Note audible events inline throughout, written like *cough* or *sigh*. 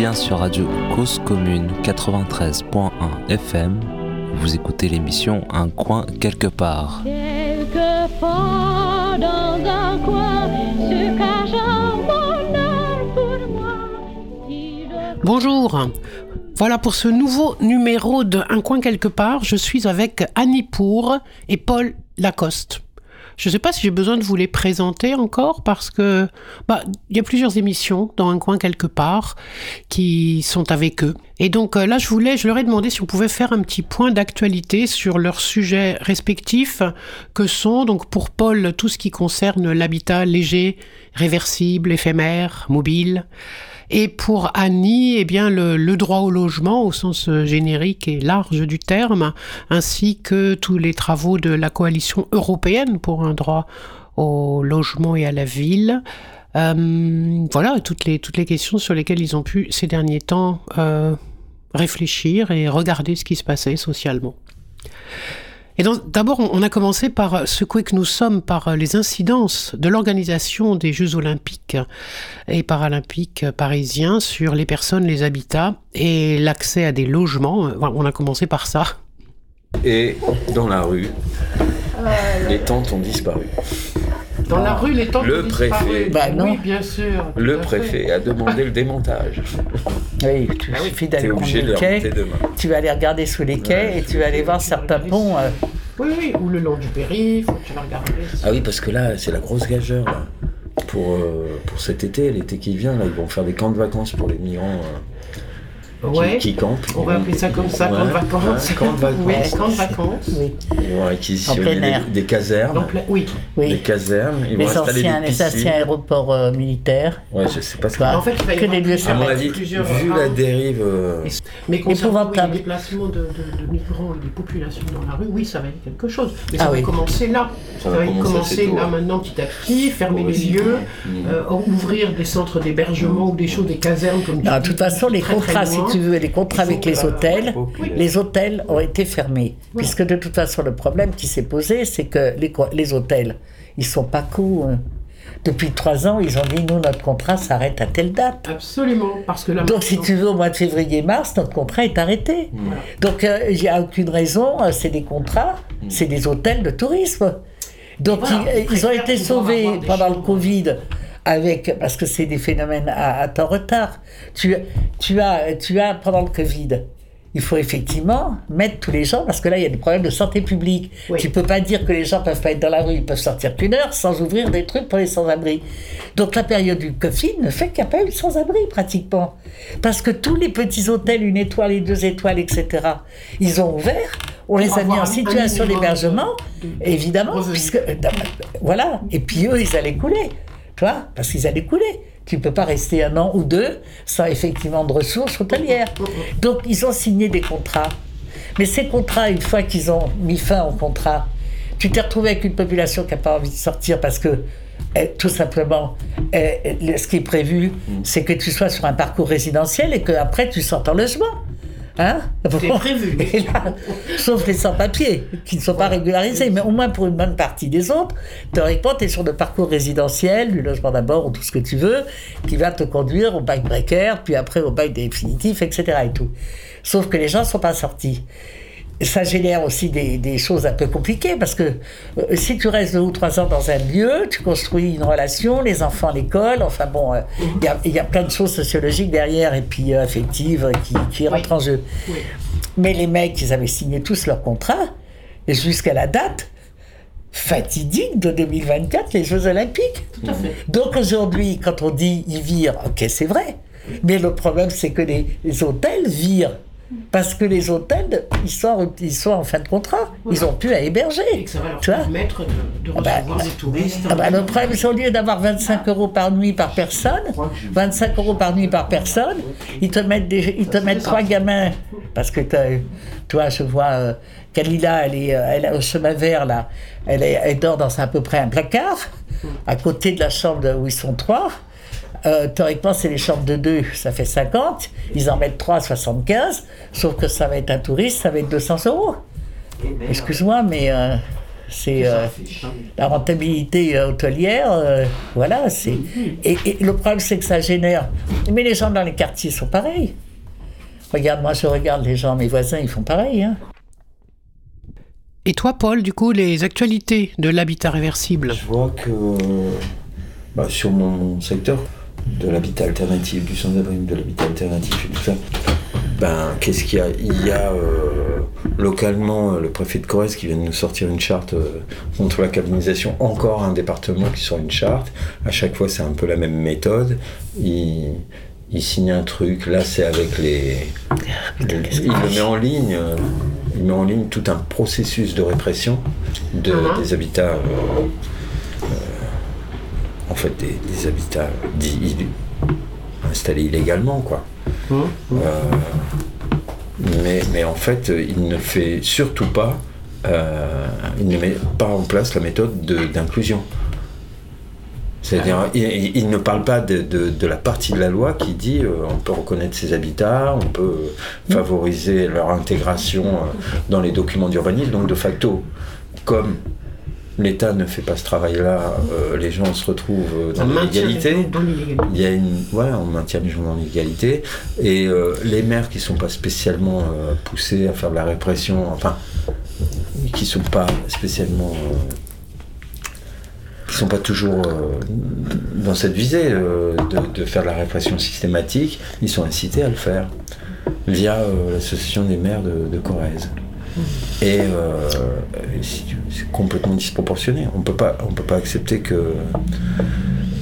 bien sur Radio Cause Commune 93.1 FM. Vous écoutez l'émission Un coin quelque part. Bonjour. Voilà pour ce nouveau numéro de Un coin quelque part. Je suis avec Annie Pour et Paul Lacoste. Je ne sais pas si j'ai besoin de vous les présenter encore parce que bah il y a plusieurs émissions dans un coin quelque part qui sont avec eux. Et donc euh, là, je voulais, je leur ai demandé si on pouvait faire un petit point d'actualité sur leurs sujets respectifs, que sont donc pour Paul tout ce qui concerne l'habitat léger, réversible, éphémère, mobile. Et pour Annie, eh bien, le, droit au logement au sens euh, générique et large du terme, ainsi que tous les travaux de la coalition européenne pour un droit au logement et à la ville. Euh, voilà, toutes les, toutes les questions sur lesquelles ils ont pu ces derniers temps euh, réfléchir et regarder ce qui se passait socialement. D'abord, on a commencé par secouer que nous sommes par les incidences de l'organisation des Jeux olympiques et paralympiques parisiens sur les personnes, les habitats et l'accès à des logements. On a commencé par ça. Et dans la rue, les tentes ont disparu. Dans la rue, les tentes Le préfet, bah, oui, bien sûr. Le préfet a demandé le démontage. *laughs* Oui, tu ah suffit d'aller les quais, tu vas aller regarder sous les quais et tu vas aller voir certains ponts. Euh. Oui, oui, ou le long du périph', tu vas regarder. Ah oui, parce que là, c'est la grosse gageure. Pour, euh, pour cet été, l'été qui vient, là, ils vont faire des camps de vacances pour les migrants. Euh ouais. qui, campent. On va appeler ça comme ça, camp de vacances. camp de *laughs* vacances. Oui, camp de vacances. Oui. Ils vont réquisitionner des, des, casernes. oui. oui. Des casernes. Ils les vont installer anciens, des Les anciens aéroports euh, militaires. Ouais, je sais pas ce que En fait, il va y que des lieux À mon avis, vu la dérive. Euh... Mais concernant le déplacement de, de, de, migrants et des populations dans la rue, oui, ça va être quelque chose. Mais ça ah, va oui. commencer là. Ça, va commencer là maintenant petit à petit, fermer les lieux, euh, ouvrir des centres d'hébergement ou des choses, des casernes comme De toute façon, les contrats, si tu veux, les contrats avec les hôtels, les hôtels ont été fermés. Puisque de toute façon, le problème qui s'est posé, c'est que les, les hôtels, ils sont pas cool. Hein. Depuis trois ans, ils ont dit nous, notre contrat s'arrête à telle date. Absolument. Parce que Donc, si tu veux, au mois de février-mars, notre contrat est arrêté. Donc, euh, il n'y a aucune raison. Euh, c'est des contrats, mm. c'est des hôtels de tourisme. Donc, ils, ont été sauvés pendant le Covid avec, parce que c'est des phénomènes à, temps retard. Tu, tu, as, tu as, pendant le Covid, il faut effectivement mettre tous les gens, parce que là, il y a des problèmes de santé publique. Tu Tu peux pas dire que les gens peuvent pas être dans la rue, ils peuvent sortir qu'une heure sans ouvrir des trucs pour les sans-abri. Donc la période du Covid ne fait qu'il n'y a pas eu de sans-abri pratiquement. Parce que tous les petits hôtels, une étoile et deux étoiles, etc., ils ont ouvert, on les a mis en situation d'hébergement, évidemment, puisque, euh, voilà, et puis eux, ils allaient couler parce qu'ils allaient couler. Tu ne peux pas rester un an ou deux sans effectivement de ressources hôtelières. Donc, ils ont signé des contrats. Mais ces contrats, une fois qu'ils ont mis fin au contrat, tu t'es retrouvé avec une population qui n'a pas envie de sortir parce que, eh, tout simplement, eh, ce qui est prévu, c'est que tu sois sur un parcours résidentiel et qu'après, tu sortes en logement. Hein prévu. *laughs* sauf les sans-papiers, qui ne sont pas régularisés, mais au moins pour une bonne partie des autres, théoriquement, tu es sur le parcours résidentiel, du logement d'abord, ou tout ce que tu veux, qui va te conduire au bail précaire, puis après au bail définitif, etc. Et tout. Sauf que les gens ne sont pas sortis ça génère aussi des, choses un peu compliquées parce que euh, si tu restes deux ou trois ans dans un lieu, tu construis une relation, les enfants à l'école, enfin bon, euh, il y, a plein de choses sociologiques derrière et puis euh, affectives qui, qui rentrent en jeu. Mais les mecs, ils avaient signé tous leur contrat et jusqu'à la date fatidique de 2024, les Jeux Olympiques. Tout à fait. Donc aujourd'hui, quand on dit ils virent, ok, c'est vrai. Mais le problème, c'est que les, les hôtels virent parce que les hôtels, ils sont, ils sont en fin de contrat. Ils ont pu à héberger. Et que ça va leur permettre de, ah bah, recevoir des touristes. Ah bah, le problème, c'est au lieu d'avoir 25 euros par nuit par personne, 25 euros par nuit par personne, ils te mettent, des, ils te mettent trois gamins. Parce que toi, je vois, euh, Kalila, elle est, euh, elle au chemin vert, là. Elle, est, elle dort dans à peu près un placard, à côté de la chambre où ils sont trois. Euh, théoriquement, c'est les chambres de deux, ça fait 50. Ils en mettent 3 75. Sauf que ça va être un touriste, ça va être 200 euros. Excuse-moi, mais. Euh, C'est euh, la rentabilité hôtelière, euh, voilà. C'est et, et le problème c'est que ça génère. Mais les gens dans les quartiers sont pareils. Regarde, moi je regarde les gens, mes voisins, ils font pareil. Hein. Et toi, Paul, du coup, les actualités de l'habitat réversible? Je vois que bah, sur mon secteur de l'habitat alternatif, du sans-abri, de l'habitat alternatif et tout ça, ben, qu'est-ce qu'il y a? Il y a euh, localement euh, le préfet de Corrèze qui vient de nous sortir une charte euh, contre la cabinisation. Encore un département qui sort une charte. À chaque fois, c'est un peu la même méthode. Il, il signe un truc. Là, c'est avec les. les- il le met en ligne. euh, Il met en ligne tout un processus de répression de, Mhm. des habitats. En fait, des, des habitats dits installés illégalement, quoi. Euh, mais, mais en fait, il ne fait surtout pas, euh, il ne met pas en place la méthode de- d'inclusion. C'est-à-dire, il, il- il ne parle pas de, de- de la partie de la loi qui dit euh, on peut reconnaître ces habitats, on peut favoriser leur intégration dans les documents d'urbanisme. Donc, de facto, comme l'État ne fait pas ce travail-là, euh, les gens se retrouvent euh, dans l'illégalité. Il y a une, on maintient les gens dans l'égalité. Et euh, les maires qui ne sont pas spécialement euh, poussés à faire de la répression, enfin, qui ne sont pas spécialement. qui sont pas toujours euh, dans cette visée euh, de, de faire de la répression systématique, ils sont incités à le faire via euh, l'association des maires de, de Corrèze. Et euh, c'est complètement disproportionné. On peut pas, on peut pas accepter que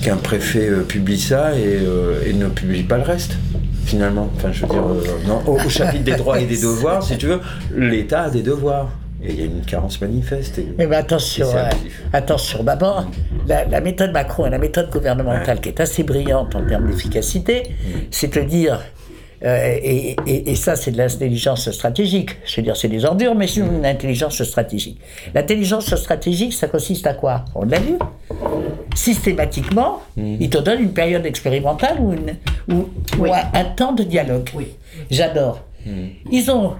qu'un préfet euh, publie ça et, euh, et ne publie pas le reste. Finalement, enfin, je veux dire, non, au, au chapitre des droits et des devoirs, si tu veux, l'État a des devoirs. Et il y a une carence manifeste. et- Mais attention, euh, attention. D'abord, la, la méthode Macron et la méthode gouvernementale qui est assez brillante en termes d'efficacité, c'est de dire, euh, et, et- et ça c'est de l'intelligence stratégique, je veux dire c'est des ordures, mais c'est une intelligence stratégique. L'intelligence stratégique, ça consiste à quoi? On l'a vu systématiquement, il te donne une période expérimentale ou, une, ou, ou Oui. un, un temps de dialogue. Oui. J'adore. Ils ont,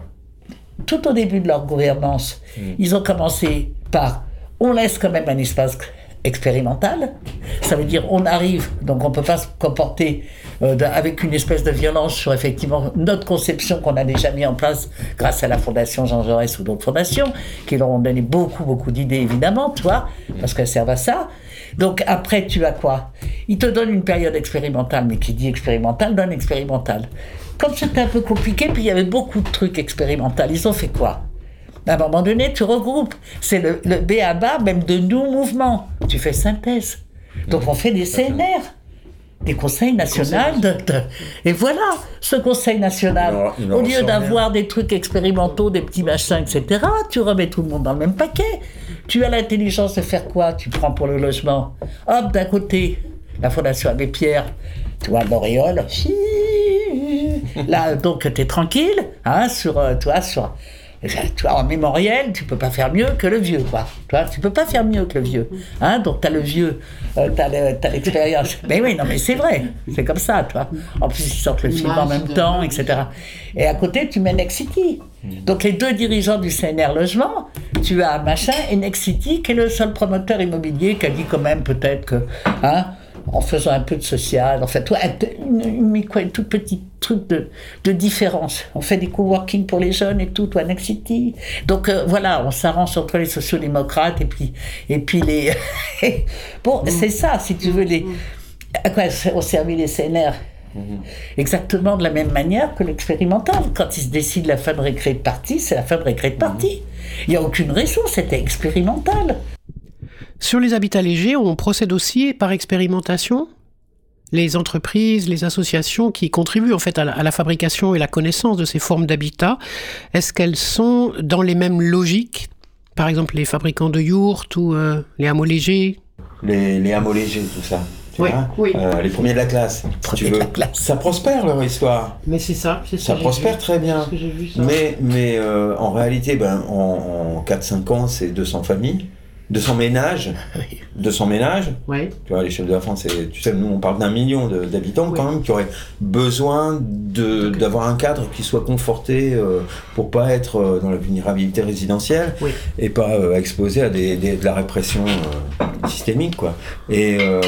tout au début de leur gouvernance, ils ont commencé par on laisse quand même un espace expérimental. Ça veut dire on arrive, donc on ne peut pas se comporter euh, avec une espèce de violence sur effectivement notre conception qu'on a déjà mis en place grâce à la Fondation Jean Jaurès ou d'autres fondations, qui leur ont donné beaucoup, beaucoup d'idées évidemment, tu vois, parce qu'elles servent à ça. Donc après, tu as quoi? Il te donne une période expérimentale, mais qui dit expérimentale donne expérimentale. Comme c'était un peu compliqué, puis il y avait beaucoup de trucs expérimentaux, ils ont fait quoi? À un moment donné, tu regroupes. C'est le, le B à bas, même de nous mouvements. Tu fais synthèse. Donc on fait des CNR, des conseils nationaux. De, de- et voilà, ce conseil national, Il il au lieu d'avoir des trucs expérimentaux, des petits machins, etc., tu remets tout le monde dans le même paquet. Tu as l'intelligence de faire quoi? Tu prends pour le logement. Hop, d'un côté, la Fondation Abbé Pierre, tu vois, l'auréole. Là, donc, tu es tranquille, hein, sur, euh, tu vois, sur, tu vois, en mémoriel, tu peux pas faire mieux que le vieux, quoi. Tu vois, tu peux pas faire mieux que le vieux. Hein, donc, tu as le vieux, euh, tu as l'expérience. *laughs* mais oui, non, mais c'est vrai, c'est comme ça, tu vois. En plus, ils sortent le film en même temps, etc. Et à côté, tu mets Next City. Donc, les deux dirigeants du CNR Logement, tu as machin et Next City, qui est le seul promoteur immobilier qui a dit quand même peut-être que, hein, en faisant un peu de social, en fait, toi, une, toute petite truc de, de différence. On fait des coworking pour les jeunes et tout, toi, Next City. Donc euh, voilà, on s'arrange entre les sociodémocrates et puis, et puis les. *laughs* bon, c'est ça, si tu veux, les. À quoi ont servi les CNR Exactement de la même manière que l'expérimental. Quand ils se décident la fin de récré de partie, c'est la fin de récré de partie. Il n'y a aucune raison, c'était expérimental. Sur les habitats légers, on procède aussi par expérimentation les entreprises, les associations qui contribuent en fait à la, à la fabrication et la connaissance de ces formes d'habitat, est-ce qu'elles sont dans les mêmes logiques? Par exemple, les fabricants de yourtes ou euh, les hameaux légers les, les hameaux légers, tout ça. Oui, oui. Euh, les premiers de la classe, si tu veux. classe. Ça prospère leur histoire. Mais c'est ça, c'est Ça prospère très bien. que j'ai vu ça. Mais, mais euh, en réalité, ben, en, en 4-5 ans, c'est 200 familles de son ménage, de son ménage, Ouais. tu vois, à l'échelle de la France, c'est- tu sais, nous on parle d'un million d'habitants quand même qui auraient besoin d'avoir un cadre qui soit conforté euh, pour pas être euh, dans la vulnérabilité résidentielle Oui. et pas euh, exposé à des, des- de la répression systémique, quoi. Et euh,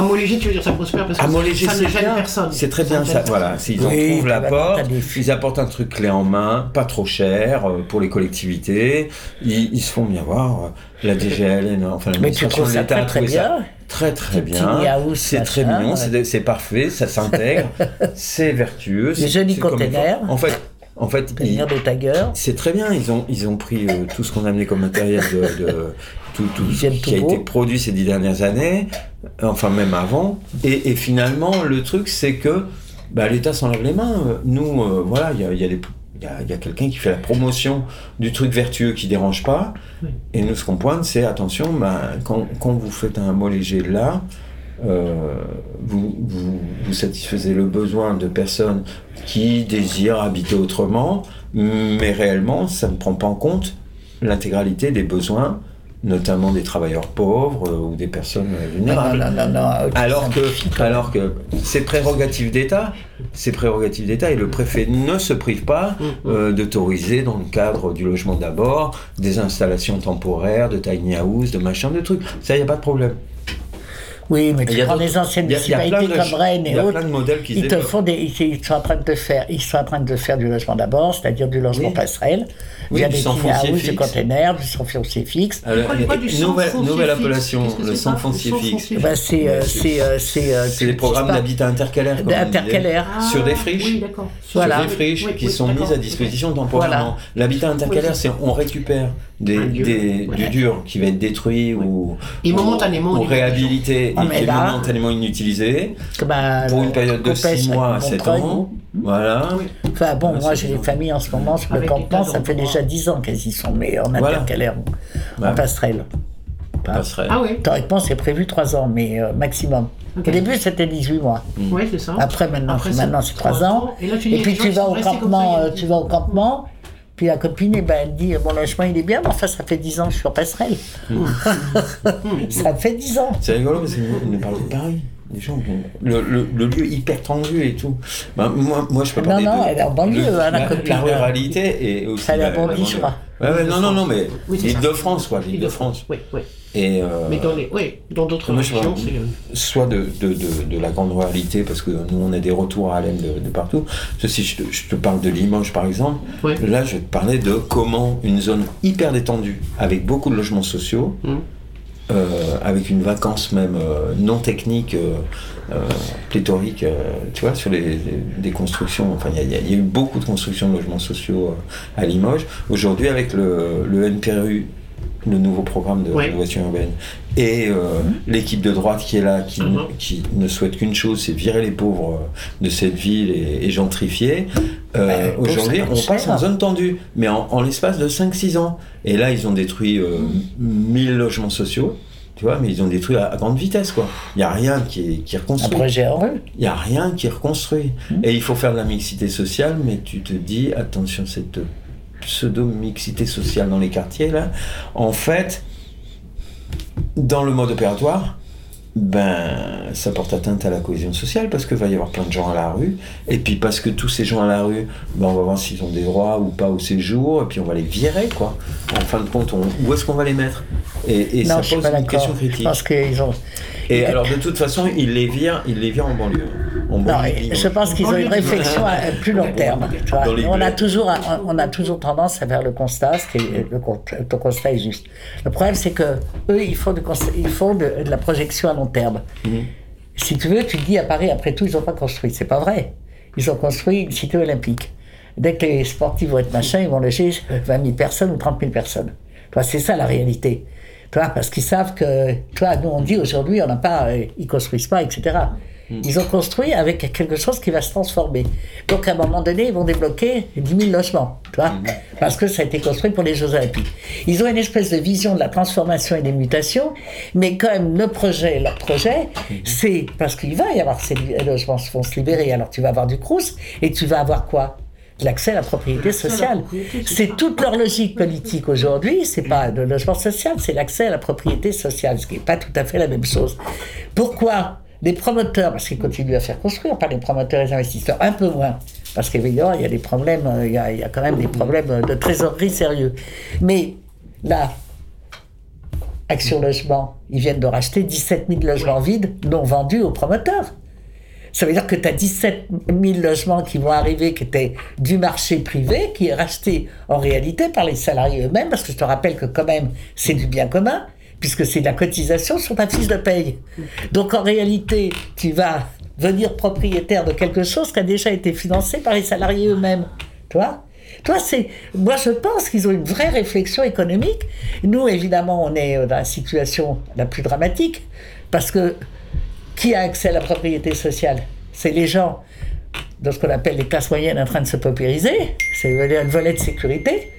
À Montléger, tu veux dire ça prospère parce que ça c'est ne gêne bien. personne. C'est très bien ça. gêne Voilà, s'ils en trouvent la porte, ils apportent un truc clé en main, pas trop cher euh, pour les collectivités. Ils, ils se font bien voir. euh, La DGL, enfin Mais tu l'administration trouves de ça l'État très ça bien très très bien. C'est très mignon, ouais. c'est parfait, ça s'intègre, *laughs* c'est vertueux. c'est- jolis containers. En fait, en fait, c'est très bien. Ils ont, ils ont pris euh, tout ce qu'on a amené comme matériel de, de- tout, tout Ils ce aiment qui a été produit ces dix dernières années, enfin même avant. Et, et finalement, le truc, c'est que bah, l'État s'enlève les mains. Nous, euh, voilà, il y a, il y a des- il y a- il y a quelqu'un qui fait la promotion du truc vertueux qui dérange pas. Oui. Et nous, ce qu'on pointe, c'est attention, bah, quand, quand vous faites un mot léger là, euh, vous, vous, vous satisfaisez le besoin de personnes qui désirent habiter autrement, mais réellement, ça ne prend pas en compte l'intégralité des besoins, notamment des travailleurs pauvres euh, ou des personnes euh, Non, vulnérables. non, non, non. euh, Alors que, alors que c'est prérogative d'État, c'est prérogative d'État et le préfet ne se prive pas euh, d'autoriser dans le cadre du logement d'abord des installations temporaires, de tiny house, de machin, de trucs. Ça, il n'y a pas de problème. Oui, mais Il tu y a prends les anciennes municipalités comme Rennes il et y a autres. plein de modèles qui Ils te font des, ils, ils sont en train de faire, ils sont en train de faire du logement d'abord, c'est-à-dire du logement Oui. passerelle, Oui, via du des sans tiny foncier house, des containers, du sans foncier fixe. Alors, du sans nouvelle, appellation, le sans foncier sans fixe. Bah, c'est, euh, c'est, euh, c'est, euh, C'est les programmes d'habitat intercalaire. disait. Intercalaire. Sur des friches. Oui, d'accord. Voilà. Sur des friches qui sont mises à disposition temporairement. L'habitat intercalaire, c'est on récupère des, des- ouais. du dur qui va être détruit ou, Et ou- momentanément, ou réhabilité Ah, et qui est là- momentanément inutilisé bah, pour une période de Compèche 6 mois à avec 7 Montreuil. ans. Voilà. Oui. Enfin bon, Ah, moi j'ai des bien. familles en ce moment sur le campement, ça fait déjà 10 ans qu'elles y sont, mais en Voilà. intercalaire, Bah, en passerelle. Pas- passerait. Ah oui, Théoriquement, c'est prévu 3 ans, mais euh, maximum. Ok. Au début, c'était 18 mois. oui, c'est ça. Après, maintenant, Après, maintenant c'est 3 ans. Et, là, tu Et puis gens tu vas au restés comme campement, ça, euh, ils- tu vas au campement, puis la copine, eh ben, elle dit mon logement il est bien, mais enfin ça fait 10 ans que je suis en passerelle. *laughs* ça fait 10 ans. C'est rigolo parce qu'ils ne parlent de Paris. Les gens, le, le, le lieu hyper tendu et tout. Ben, moi, moi, je peux Non, parler non, de, elle est en banlieue, de- hein, la la, copine. la ruralité et aussi Elle est la Bondy, je banlieue. crois. Ouais, ouais, non, non, non, mais Oui, c'est ça. l'Île-de-France, quoi, l'Île-de-France. Oui, oui. Et euh, Mais dans les, oui, dans d'autres régions, c'est. soit de, de, de, de la grande ruralité, parce que nous, on a des retours à Alem de, partout. Si je te, je te parle de Limoges, par exemple, là, je vais te parler de comment une zone hyper détendue, avec beaucoup de logements sociaux, Mhm. euh, avec une vacance même euh, non technique, euh, pléthorique, tu vois, sur les, les- des constructions. Enfin, il y, a- y eu beaucoup de constructions de logements sociaux à Limoges. Aujourd'hui, avec le, le NPRU, le nouveau programme de Ouais. rénovation urbaine, et euh, l'équipe de droite qui est là, qui, Mhm. qui ne souhaite qu'une chose, c'est virer les pauvres euh, de cette ville et, et gentrifier. Euh, pauvres, Aujourd'hui, on passe en zone tendue, mais en, en l'espace de 5-6 ans. Et là, ils ont détruit euh, 1000 logements sociaux. Tu vois, mais ils ont détruit à, à grande vitesse, quoi. Il n'y a rien qui est, qui est Un reconstruit. projet rue. Il n'y a rien qui est reconstruit. Et il faut faire de la mixité sociale, mais tu te dis, attention, cette pseudo-mixité sociale dans les quartiers, là, en fait, dans le mode opératoire, ben, ça porte atteinte à la cohésion sociale parce qu'il va y avoir plein de gens à la rue. Et puis parce que tous ces gens à la rue, ben, on va voir s'ils ont des droits ou pas au séjour, et puis on va les virer, quoi. En fin de compte, on- où est-ce qu'on va les mettre? Et, et non, ça je pose une question Je critique. pense qu'ils ont. Et alors, de toute façon, ils les virent, ils les virent en banlieue. En Non, banlieue je pense qu'ils ont une réflexion à à plus long terme. tu vois. On a, toujours, on a toujours tendance à faire le constat, ce qui est- le, constat est juste. Le problème, c'est que eux, ils font, de, const- ils font de, de la projection à long terme. Mhm. Si tu veux, tu te dis à Paris, après tout, ils n'ont pas construit. C'est pas vrai. Ils ont construit une cité olympique. Dès que les sportifs vont être machin, ils vont loger 20 000 personnes ou 30 000 personnes. C'est ça la réalité. Tu vois, parce qu'ils savent que, tu vois, nous on dit aujourd'hui, on n'a pas, euh, ils construisent pas, etc. Ils ont construit avec quelque chose qui va se transformer. Donc à un moment donné, ils vont débloquer 10 000 logements, tu vois, parce que ça a été construit pour les Jeux Olympiques. Ils ont une espèce de vision de la transformation et des mutations, mais quand même le projet, leur projet, c'est parce qu'il va y avoir ces logements qui vont se libérer. Alors tu vas avoir du crous et tu vas avoir quoi? L'accès à la propriété sociale. C'est toute leur logique politique aujourd'hui, c'est pas le logement social, c'est l'accès à la propriété sociale, ce qui n'est pas tout à fait la même chose. Pourquoi les promoteurs, parce qu'ils continuent à faire construire, pas les promoteurs et les investisseurs, un peu moins, parce qu'évidemment, il y a des problèmes, euh, il y a, il y a quand même des problèmes de trésorerie sérieux. Mais là, Action Logement, ils viennent de racheter 17 000 logements vides non vendus aux promoteurs. Ça veut dire que tu as 17 000 logements qui vont arriver, qui étaient du marché privé, qui est racheté en réalité par les salariés eux-mêmes, parce que je te rappelle que quand même, c'est du bien commun, puisque c'est de la cotisation sur ta fiche de paye. Donc en réalité, tu vas venir propriétaire de quelque chose qui a déjà été financé par les salariés eux-mêmes. Tu vois? Toi, c'est, moi, je pense qu'ils ont une vraie réflexion économique. Nous, évidemment, on est dans la situation la plus dramatique parce que qui a accès à la propriété sociale? C'est les gens de ce qu'on appelle les classes moyennes en train de se paupériser. C'est le volet de sécurité.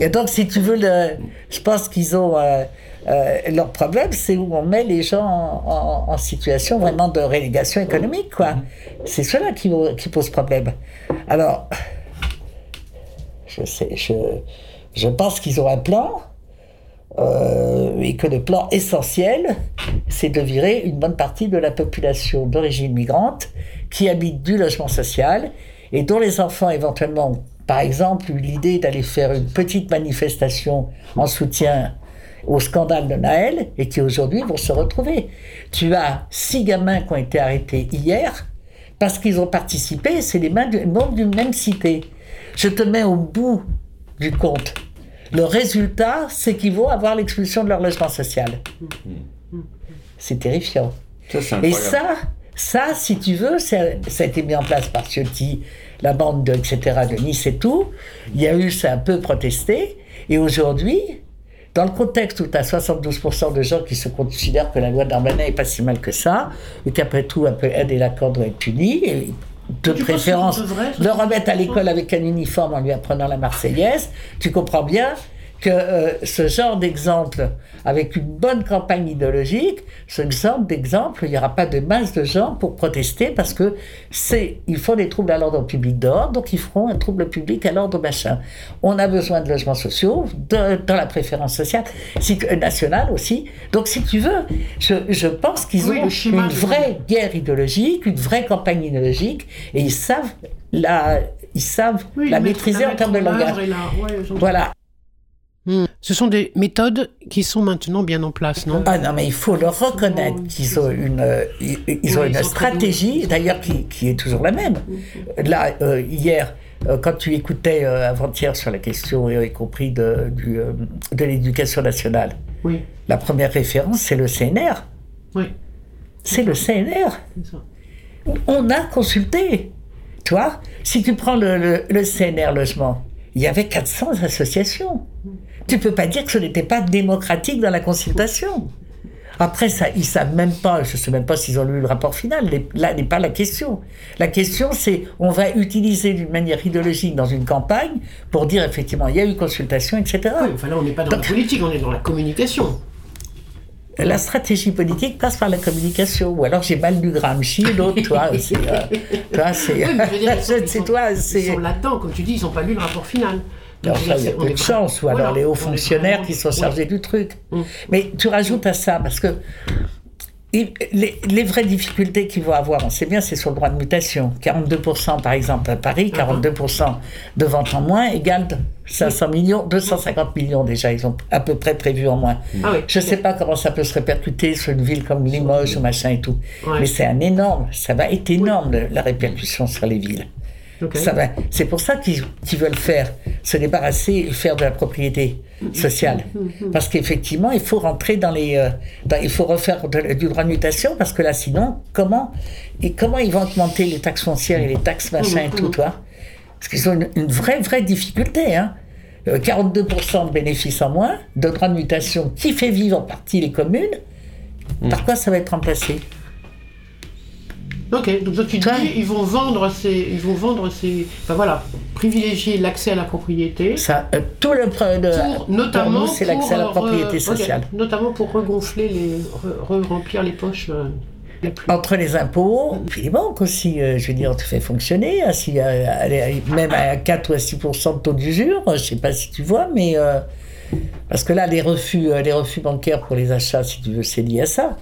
Et donc, si tu veux, je pense qu'ils ont. Euh, euh, leur problème, c'est où on met les gens en, situation vraiment de relégation économique, quoi. C'est cela qui, qui pose problème. Alors, je pense qu'ils ont un plan. Euh, et que le plan essentiel, c'est de virer une bonne partie de la population d'origine migrante qui habite du logement social et dont les enfants éventuellement, par exemple, l'idée d'aller faire une petite manifestation en soutien au scandale de Naël et qui aujourd'hui vont se retrouver. Tu as six gamins qui ont été arrêtés hier parce qu'ils ont participé, c'est les membres d'une même cité. Je te mets au bout du compte. Le résultat, c'est qu'ils vont avoir l'expulsion de leur logement social. C'est terrifiant. et ça, ça, si tu veux, ça, a été mis en place par Ciotti, la bande de, etc., de Nice et tout. Il y a eu, ça un peu protesté. Et aujourd'hui, dans le contexte où tu as 72% de gens qui se considèrent que la loi d'Armanin n'est pas si mal que ça, et qu'après tout, un peu aide et l'accord doit être puni, et de préférence, le remettre à l'école avec un uniforme en lui apprenant la Marseillaise, tu comprends bien que euh, ce genre d'exemple, avec une bonne campagne idéologique, ce genre d'exemple, il n'y aura pas de masse de gens pour protester parce que c'est, ils font des troubles à l'ordre public dehors, donc ils feront un trouble public à l'ordre machin. On a besoin de logements sociaux, dans la préférence sociale, si, nationale aussi. Donc si tu veux, je, je pense qu'ils ont une vraie guerre idéologique, une vraie campagne idéologique, et ils savent la, ils savent la maîtriser en termes de langage. voilà. Hmm. Ce sont des méthodes qui sont maintenant bien en place, non? Ah non, mais il faut leur reconnaître qu'ils ont une, euh, ils, ont une stratégie, d'ailleurs qui, qui, est toujours la même. Là, euh, hier, euh, quand tu écoutais avant-hier sur la question, y compris de, du, de l'éducation nationale, oui. la première référence, c'est le CNR. Oui. C'est le CNR. On a consulté. Toi, si tu prends le, le CNR logement, il y avait 400 associations. Tu peux pas dire que ce n'était pas démocratique dans la consultation. Après, ça, ils savent même pas, je sais même pas s'ils ont lu le rapport final. Là n'est pas la question. La question, c'est on va utiliser d'une manière idéologique dans une campagne pour dire effectivement il y a eu consultation, etc. Oui, enfin là, on n'est pas dans la politique, on est dans la communication. La stratégie politique passe par la communication. Ou alors j'ai mal lu Gramsci, l'autre, toi, *laughs* c'est. Euh, toi, c'est. *laughs* c'est toi, c'est. Ils sont latents, comme tu dis, ils n'ont pas lu le rapport final. Alors il y a peu de chance, ou alors les hauts fonctionnaires qui sont chargés du truc. Mm. Mais tu rajoutes à ça, parce que les, vraies difficultés qu'ils vont avoir, on sait bien, c'est sur le droit de mutation. 42% par exemple à Paris, 42% de ventes en moins égale 500 millions, 250 millions déjà, ils ont à peu près prévu en moins. Ah Je ne sais pas comment ça peut se répercuter sur une ville comme Limoges ou machin et tout. Mais c'est un énorme, ça va être énorme la répercussion sur les villes. C'est pour ça qu'ils veulent faire, se débarrasser et faire de la propriété sociale. Mm-hmm. Parce qu'effectivement, il faut rentrer dans les. Euh, il faut refaire du droit de mutation, parce que là, sinon, comment, et comment ils vont augmenter les taxes foncières et les taxes machin et tout, toi? Parce qu'ils ont une, vraie, vraie difficulté. Hein. 42% euh, de bénéfices en moins, de droit de mutation qui fait vivre en partie les communes. Mm. Par quoi ça va être remplacé? Ok, donc tu dis, ils vont vendre ces, ils vont vendre ces, enfin voilà, privilégier l'accès à la propriété. Ça, euh, tout le pour, notamment c'est l'accès à la propriété sociale. notamment pour regonfler les, re, remplir les poches. Euh. entre les impôts, puis les banques aussi, euh, je veux dire, tu fais fonctionner, hein, si, euh, même à 4 ou à 6% de taux d'usure, je ne sais pas si tu vois, mais. Euh, parce que là, les refus, les refus bancaires pour les achats, si tu veux, c'est lié à ça.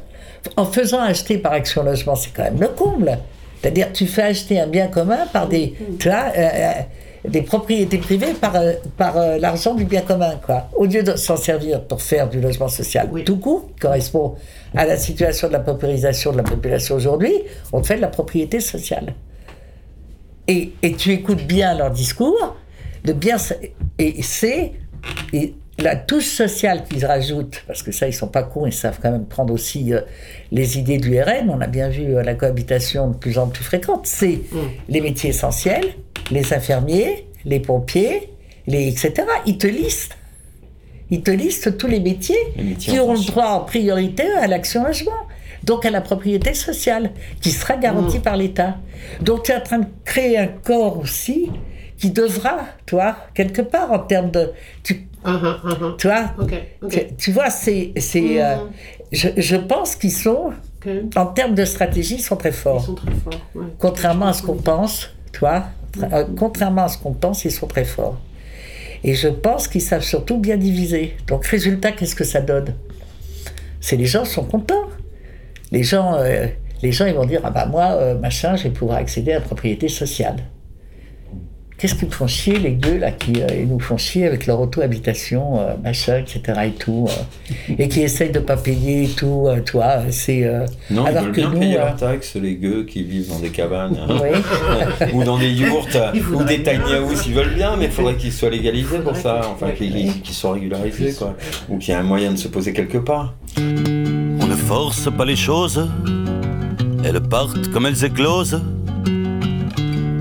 En faisant acheter par Action Logement, c'est quand même le comble. C'est-à-dire, tu fais acheter un bien commun par des. Tu vois, des propriétés privées par, par l'argent du bien commun, quoi. Au lieu de s'en servir pour faire du logement social tout court, qui correspond à la situation de la paupérisation de la population aujourd'hui, on fait de la propriété sociale. Et, et tu écoutes bien leur discours, de bien, et c'est la touche sociale qu'ils rajoutent, parce que ça, ils sont pas cons, ils savent quand même prendre aussi euh, les idées du RN, on a bien vu euh, la cohabitation de plus en plus fréquente, c'est mm. les métiers essentiels, les infirmiers, les pompiers, les etc. Ils te listent il te liste tous les métiers, qui ont le droit en priorité à l'action logement. Donc à la propriété sociale, qui sera garantie mmh. par l'État. Donc tu es en train de créer un corps aussi qui devra, toi, quelque part en termes de... Tu, uh vois, Tu, vois, c'est... c'est euh, mmh. je, je, pense qu'ils sont, en termes de stratégie, ils sont très forts. Ils sont très forts Contrairement à ce qu'on pense, toi, euh, contrairement à ce qu'on pense, ils sont très forts. Et je pense qu'ils savent surtout bien diviser. Donc, résultat, qu'est-ce que ça donne? C'est les gens sont contents. Les gens, euh, les gens, ils vont dire ah bah moi, euh, machin, je vais pouvoir accéder à la propriété sociale. Qu'est-ce qu'ils font chier, les gueux, là, qui euh, nous font chier avec leur auto-habitation, euh, machin, etc. et tout, euh, et qui essayent de pas payer et tout, toi, c'est... non, alors ils veulent que bien nous, payer leurs taxes, les gueux qui vivent dans des cabanes, hein. *laughs* ou dans des yourtes, *laughs* ou des tiny house, ils veulent bien, mais il faudrait qu'ils soient légalisés pour ça, enfin, qu'ils soient régularisés, quoi, ou qu'il y ait un moyen de se poser quelque part. On ne force pas les choses, elles partent comme elles éclosent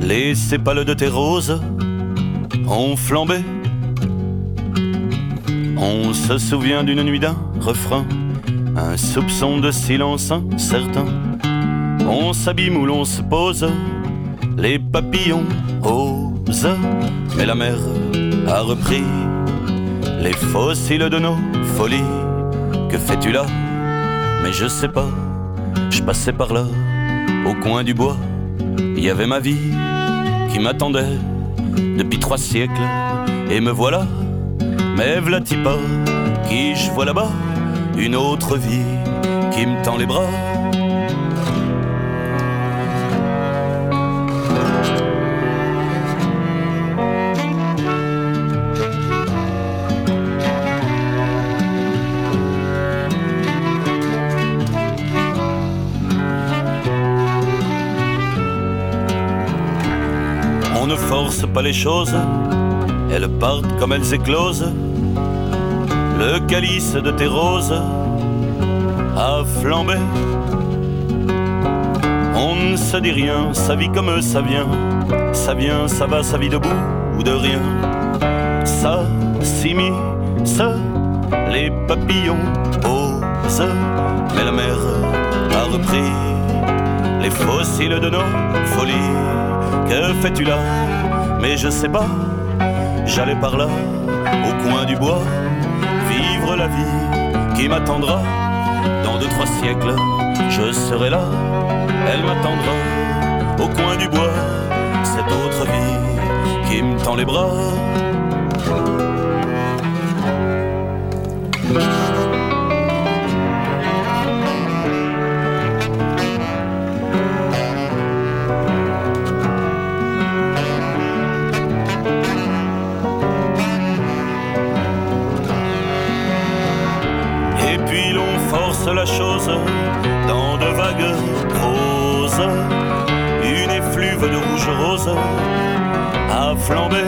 les sépales de tes roses ont flambé. On se souvient d'une nuit d'un refrain, un soupçon de silence incertain. On s'abîme où l'on se pose, les papillons osent, mais la mer a repris les fossiles de nos folies. Que fais-tu là? Mais je sais pas, je passais par là, au coin du bois, il y avait ma vie qui m'attendait depuis trois siècles. Et me voilà, mais v'là pas, qui je vois là-bas, une autre vie qui me tend les bras. Pas les choses, elles partent comme elles éclosent. Le calice de tes roses a flambé. On ne se dit rien, ça vit comme ça vient. Ça vient, ça va, ça vit debout ou de rien. Ça s'immisce, les papillons osent. Mais la mer a repris les fossiles de nos folies. Que fais-tu là? Mais je sais pas, j'allais par là, au coin du bois, vivre la vie qui m'attendra. Dans deux, trois siècles, je serai là, elle m'attendra, au coin du bois, cette autre vie qui me tend les bras. Rose a flambé.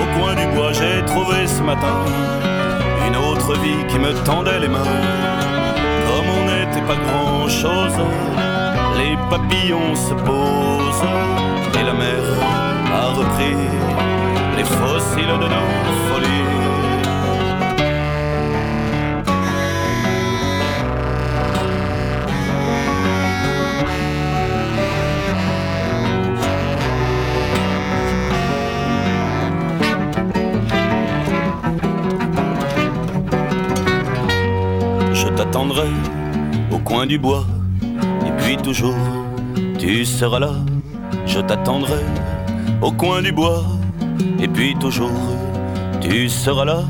Au coin du bois, j'ai trouvé ce matin une autre vie qui me tendait les mains. Comme on n'était pas grand chose, les papillons se posent et la mer a repris les fossiles de nos folies. Du bois. Et puis toujours, tu seras là, je t'attendrai au coin du bois. Et puis toujours, tu seras là.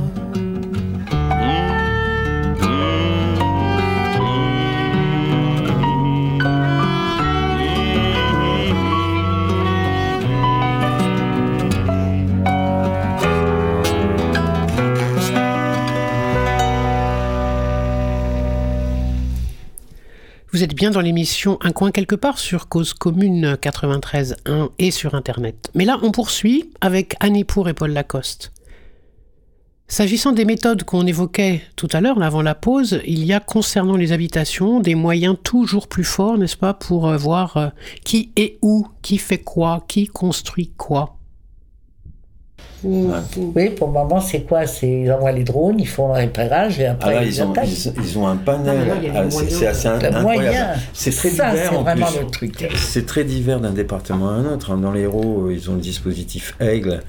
Dans l'émission Un coin quelque part sur Cause Commune 93.1 et sur Internet. Mais là, on poursuit avec Annie Pour et Paul Lacoste. S'agissant des méthodes qu'on évoquait tout à l'heure, avant la pause, il y a concernant les habitations des moyens toujours plus forts, n'est-ce pas, pour euh, voir euh, qui est où, qui fait quoi, qui construit quoi. Oui, pour le moment, c'est quoi? C'est ils envoient les drones, ils font le repérage et après Ah là, ils, ils ont, attaquent. ils, ils ont un panel, ah, c'est assez Le incroyable. C'est très ça, divers c'est en vraiment plus. le truc. C'est très divers d'un département à un autre. hein. Dans les héros, euh, ils ont le dispositif Aigle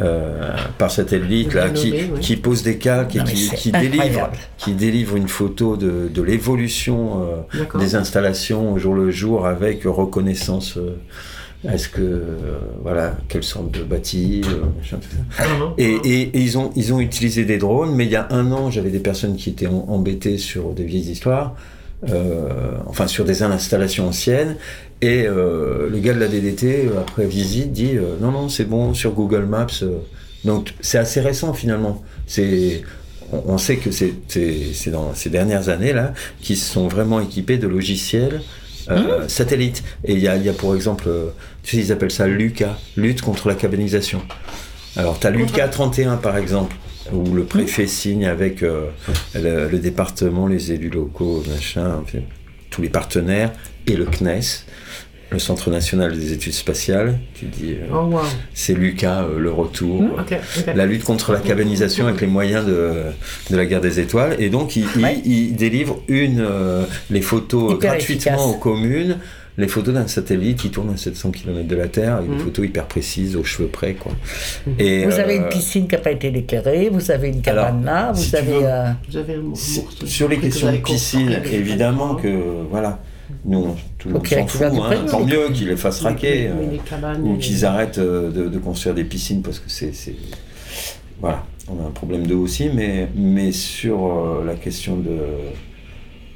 euh, par satellite là, qui, pose des calques et Non, qui, délivre, incroyable. qui délivre une photo de, de l'évolution euh, des installations au jour le jour avec reconnaissance. euh, est-ce que euh, voilà quelle sorte de bâti euh, machin, tout ça. Et, et- et ils, ont, ils ont utilisé des drones, mais il y a un an, j'avais des personnes qui étaient en- embêtées sur des vieilles histoires, euh, enfin sur des installations anciennes, et euh, le gars de la DDT, après visite, dit non, non, c'est bon, sur Google Maps. donc c'est assez récent finalement. C'est. On on sait que c'est dans ces dernières années-là qu'ils se sont vraiment équipés de logiciels euh, satellites. Et il y a, il y a pour exemple, euh, tu sais, ils appellent ça LUCA, lutte contre la cabanisation. Alors, tu as l'UCA 31 par exemple, où le préfet signe avec euh, le, le département, les élus locaux, machin, enfin, tous les partenaires et le CNES, le Centre national des études spatiales. Tu dis, euh, Oh, wow. c'est LUCA, euh, le retour. Ok. La lutte contre la cabanisation avec les moyens de, de la guerre des étoiles. Et donc, il, il- Ouais. il délivre une, euh, les photos Hyper gratuitement efficace. aux communes, les photos d'un satellite qui tourne à 700 km de la Terre, avec Mhm. des photos hyper précises, aux cheveux près. Quoi. Et, Vous avez une piscine qui n'a pas été éclairée, vous avez une cabane là, si vous avez. veux- euh, Vous avez un sur les questions de piscine, évidemment que, voilà, nous, tout le monde s'en fout, hein, tant mieux qu'ils les fassent raquer. Euh, ou qu'ils arrêtent euh, de, de construire des piscines parce que c'est. Voilà, on a un problème d'eau aussi, mais, mais sur euh, la question de,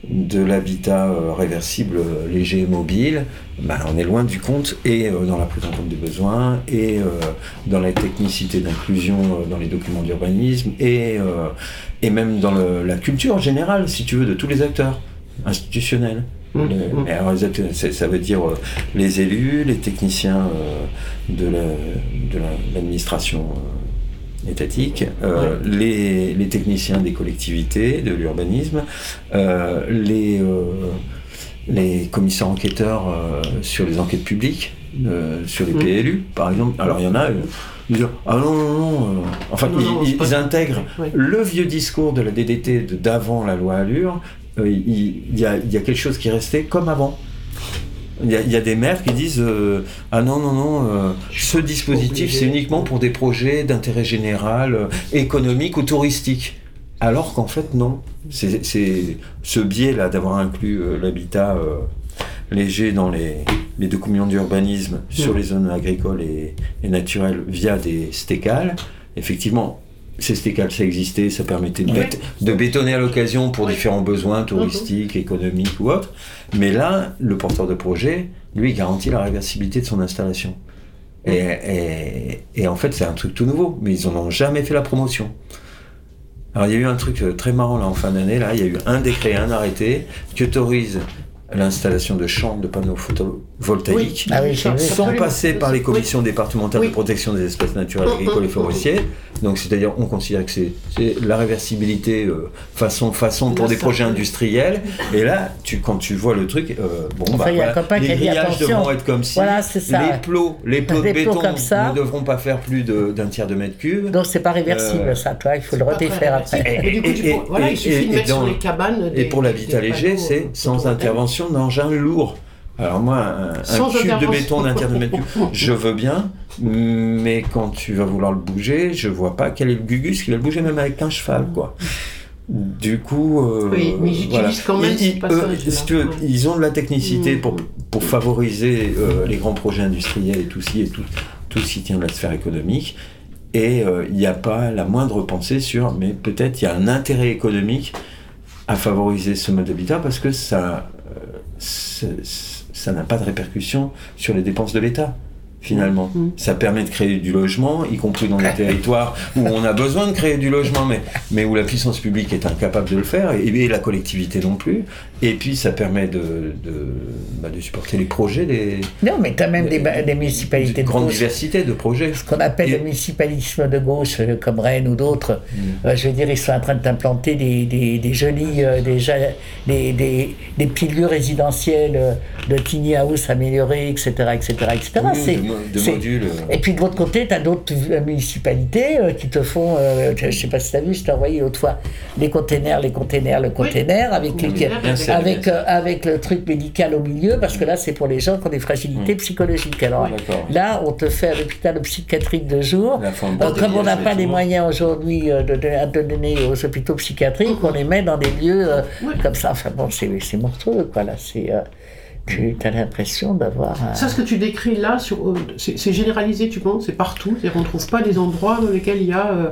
de l'habitat réversible, léger et mobile, ben, on est loin du compte, et dans la prise en compte des besoins, et dans la technicité d'inclusion dans les documents d'urbanisme, et, et même dans le- la culture générale, si tu veux, de tous les acteurs institutionnels. Mmh, mmh. mais alors, ça veut dire euh, les élus, les techniciens euh, de la- de la- l'administration euh, étatique, les, les techniciens des collectivités, de l'urbanisme, euh, les, euh, les commissaires enquêteurs sur les enquêtes publiques, sur les Mm. PLU, par exemple. Alors, il y en a, ils disent Ah non, non, non. Enfin, Non, non, ils, intègrent Ouais. le vieux discours de la DDT d'avant la loi Allure. Euh, il, y a, il y a quelque chose qui est resté comme avant. Il y, a, il y a des maires qui disent euh, Ah non, non, non, euh, ce dispositif, c'est uniquement pour des projets d'intérêt général, euh, économique ou touristique. Alors qu'en fait, non. C'est ce biais-là d'avoir inclus l'habitat léger dans les, les documents d'urbanisme sur les zones agricoles et, et naturelles via des stécales. Effectivement, ces stécales, ça existait, ça permettait de, Oui. bét- de bétonner à l'occasion pour différents besoins touristiques, économiques ou autres. Mais là, le porteur de projet, lui, garantit la réversibilité de son installation. Et, et- et en fait, c'est un truc tout nouveau, mais ils n'en ont jamais fait la promotion. Alors, il y a eu un truc euh, très marrant là en fin d'année. Là, il y a eu un décret, un arrêté qui autorise l'installation de champs de panneaux photovoltaïques Ah oui, j'ai vu. sans passer par les commissions départementales Oui. de protection des espèces naturelles, Mm, agricoles et mm, forestiers. Donc, c'est-à-dire, on considère que c'est la réversibilité euh, façon façon pour des ça- projets industriels. Et là, tu, quand tu vois le truc, euh, bon, Enfin, bah, il y a un voilà, les grillages devront être comme si Voilà, les plots, les plots de Les béton comme ça. ne devront pas faire plus de- d'un tiers de mètre cube. Donc c'est pas réversible Euh, ça, toi, il faut le redéfaire après. Et- voilà, et- il suffit et- de et mettre sur dans- les cabanes. Et des- pour l'habitat des léger, panneaux, c'est sans intervention d'engins lourds. Alors moi, un, un cube de béton d'un tiers de mètre cube, je veux bien, mais quand tu vas vouloir le bouger, je vois pas quel est le gugus qui va le bouger même avec un cheval, quoi. Du coup, euh, Oui, mais voilà. quand même Ils- si tu veux, ont de la technicité Mm. pour, pour favoriser euh, les grands projets industriels et tout, ci et tout, tout ce qui tient de la sphère économique. Et euh, il n'y a pas la moindre pensée sur, mais peut-être il y a un intérêt économique à favoriser ce mode d'habitat parce que ça, ça n'a pas de répercussion sur les dépenses de l'État. Finalement, Mm. ça permet de créer du logement, y compris dans les territoires où on a besoin de créer du logement, mais, mais où la puissance publique est incapable de le faire, et, et la collectivité non plus. Et puis, ça permet de, de, bah, de supporter les projets des, Non, mais tu as même des, des municipalités de grande gauche, diversité de projets. ce qu'on appelle Et- le municipalisme de gauche, euh, comme Rennes ou d'autres. Mm. Euh, je veux dire, ils sont en train d'implanter des, des, des jolis, euh, des, des, des, des petits lieux résidentiels de tiny house améliorés, etc., etc., etc. de, modules. euh, Et puis de l'autre côté, tu as d'autres euh, municipalités euh, qui te font, euh, je sais pas si tu as vu, je t'ai envoyé l'autre fois, les containers, les containers, le container, avec, les- avec, euh, avec le truc médical au milieu, parce que là, c'est pour les gens qui ont des fragilités psychologiques. Alors là, on te fait un hôpital psychiatrique de jour. Euh, comme on n'a pas les moyens aujourd'hui euh, de, de, de donner aux hôpitaux psychiatriques, on les met dans des lieux euh, comme ça. Enfin bon, c'est c'est monstrueux, quoi. Là, c'est. Tu as l'impression d'avoir. Ça, ce que tu décris là, euh, c'est généralisé, tu penses C'est partout qu'on ne trouve pas des endroits dans lesquels il y a euh,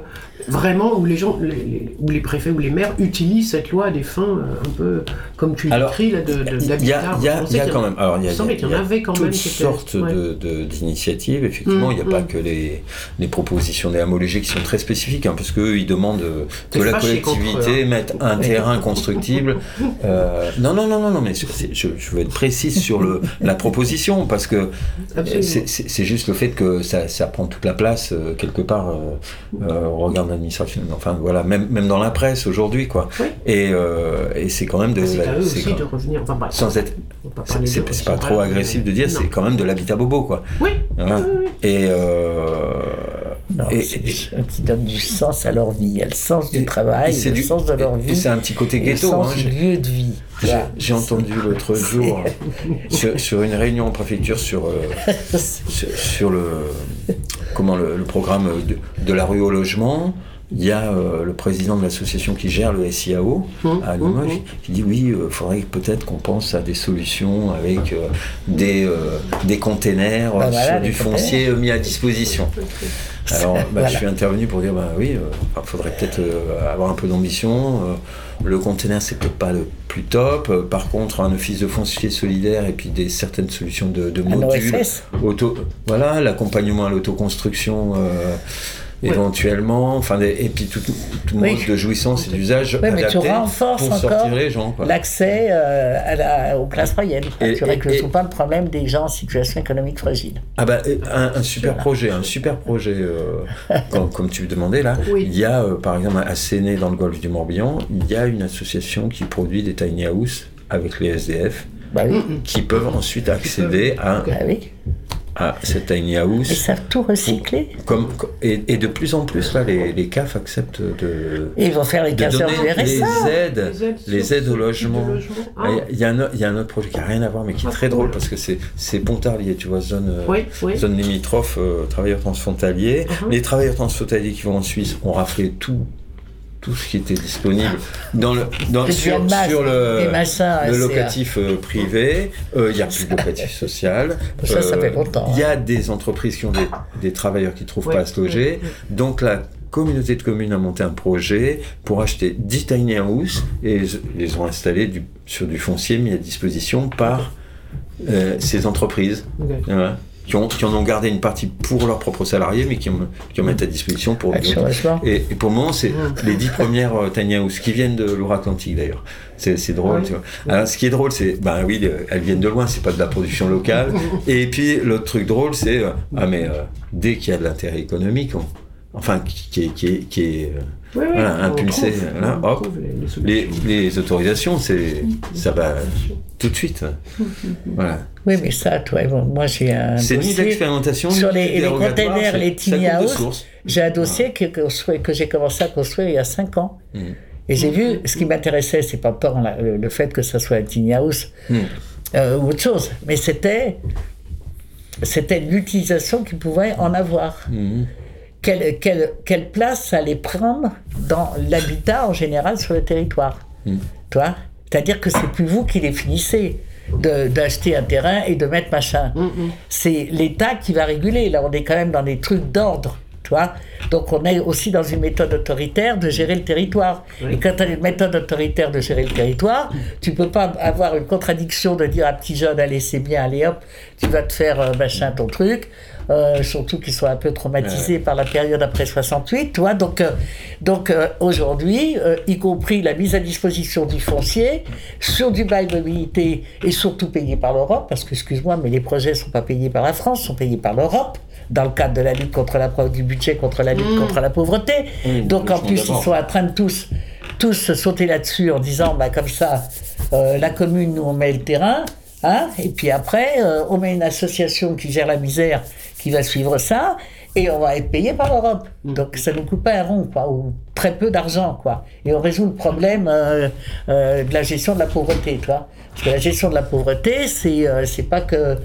vraiment, où les gens, les- où les préfets ou les maires utilisent cette loi à des fins euh, un peu, comme tu Alors, décris, là, de- de- Il y a, y a- y a quand même, alors il y y avait quand toutes même étaient- sortes de- d'initiatives. Effectivement, il n'y a Mm, pas mm. que les, les propositions des hamologies qui sont très spécifiques, hein, parce qu'eux, ils demandent que la contre collectivité hein. mette un terrain constructible. *laughs* Euh, non, non, non, non, non, mais je, je veux être précise sur le, la proposition, parce que c'est juste le fait que ça, ça prend toute la place euh, quelque part euh, euh, au regard de l'administration. Enfin voilà, même, même dans la presse aujourd'hui, quoi. Oui. Et, euh, et c'est quand même de. C'est à eux c'est aussi quand- de revenir. Enfin, bref, sans être pas c'est pas trop agressif de dire, c'est quand même de l'habitat bobo, quoi. Oui, oui. Et, euh, Non, et- c'est et- des gens qui donnent du sens à leur vie. Il y a le sens du travail, c'est le du- sens de leur et- vie. et c'est un petit côté et le ghetto. sens hein. du lieu de vie. J'ai entendu l'autre jour *laughs* sur, sur une réunion en préfecture sur, euh, *laughs* sur, sur le, comment le, le programme de, de la rue au logement. Il y a euh, le président de l'association qui gère le SIAO Hum, à hum, Limoges hum. qui dit oui, il faudrait peut-être qu'on pense à des solutions avec euh, des, euh, des containers Bah euh, voilà, du foncier euh, mis à disposition. Alors, bah, Voilà. je suis intervenu pour dire, bah oui, il faudrait peut-être euh, avoir un peu d'ambition. euh, le container, c'est peut-être pas le plus top. Euh, par contre, un office de foncier solidaire et puis des certaines solutions de, modules. Auto, voilà, l'accompagnement à l'autoconstruction. Éventuellement, enfin, et puis tout, tout Oui. mode de jouissance et d'usage Oui, mais tu adapté renforces pour sortir encore les gens. quoi. L'accès euh, à la- aux classes moyennes. Et- tu et- règles pas le problème des gens en situation économique fragile. Ah bah, euh, un, un super projet, un super projet, euh, *laughs* comme, comme tu demandais là. Oui. Il y a, euh, par exemple, à Séné, dans le golfe du Morbihan, il y a une association qui produit des tiny houses avec les SDF, Bah oui. qui peuvent ensuite accéder à, Ah oui. À cette tiny Ils house. savent tout recycler. Comme, et, et de plus en plus, là, les, les CAF acceptent de, Et ils vont faire les de 15 heures du RSA. les aides, Les aides les au logement. logement. Ah, Ah. Il y, a un, il y a un autre projet qui n'a rien à voir, mais qui est Ah, très cool. drôle parce que c'est Pontarlier, tu vois, zone, euh, Oui, oui. zone limitrophe, euh, travailleurs transfrontaliers. Uh-huh. Les travailleurs transfrontaliers qui vont en Suisse ont raflé tout, tout ce qui était disponible dans le, dans, Des sur, le, c'est, locatif euh, privé. Euh, Il n'y a plus de locatif *laughs* social. Ça, ça Euh, fait longtemps, Il y hein. a des entreprises qui ont des, des travailleurs qui ne trouvent Ouais, pas à se loger. Donc la communauté de communes a monté un projet pour acheter 10 tiny houses et les ont installés du- sur du foncier mis à disposition par euh, ces entreprises. Voilà. Qui, ont, qui en ont gardé une partie pour leurs propres salariés, mais qui en, qui en mettent à disposition pour. Et, et pour le moment, c'est les dix premières euh, tiny houses qui viennent de l'Our-Atlantique d'ailleurs. C'est c'est drôle, Oui. tu vois. Alors, ce qui est drôle, c'est, ben oui, le- elles viennent de loin, c'est pas de la production locale. *laughs* et puis l'autre truc drôle, c'est, euh, ah mais euh, dès qu'il y a de l'intérêt économique, on- enfin qui, qui est, qui est, qui est, euh, Oui, Voilà, on impulsé, trouve, voilà, hop. les, autorisations, c'est, ça va tout de suite. Voilà. Oui, mais ça, toi, bon, moi j'ai un C'est ni d'expérimentation, sur les, les containers, les tiny house. J'ai un dossier que, que, que j'ai commencé à construire il y a 5 ans. Mm. Et j'ai vu, ce qui m'intéressait, c'est pas tant la- le, le fait que ça soit un tiny house Mm. euh, ou autre chose, mais c'était c'était l'utilisation qu'il pouvait en avoir. Quelle, quelle, quelle place ça allait prendre dans l'habitat en général sur le territoire. Toi C'est-à-dire que c'est plus vous qui les finissez de- d'acheter un terrain et de mettre machin. C'est l'État qui va réguler. Là, on est quand même dans des trucs d'ordre. Tu vois? Donc, on est aussi dans une méthode autoritaire de gérer le territoire. Et quand tu as une méthode autoritaire de gérer le territoire, tu peux pas avoir une contradiction de dire à petit jeune, allez, c'est bien, allez hop, tu vas te faire euh, machin ton truc. Euh, surtout qu'ils soient un peu traumatisés par la période après 68, tu vois. Donc, euh, donc euh, aujourd'hui, euh, y compris la mise à disposition du foncier sur du bail mobilité et surtout payé par l'Europe, parce que excuse-moi, mais les projets sont pas payés par la France, sont payés par l'Europe dans le cadre de la lutte contre la du budget contre la lutte contre la pauvreté. donc en plus, ils sont en train de tous tous sauter là-dessus en disant bah comme ça euh, la commune nous on met le terrain hein, et puis après euh, on met une association qui gère la misère qui va suivre ça et on va être payé par l'Europe donc ça nous coûte pas un rond quoi ou très peu d'argent quoi et on résout le problème euh, euh, de la gestion de la pauvreté tu vois parce que la gestion de la pauvreté c'est euh, c'est pas que euh,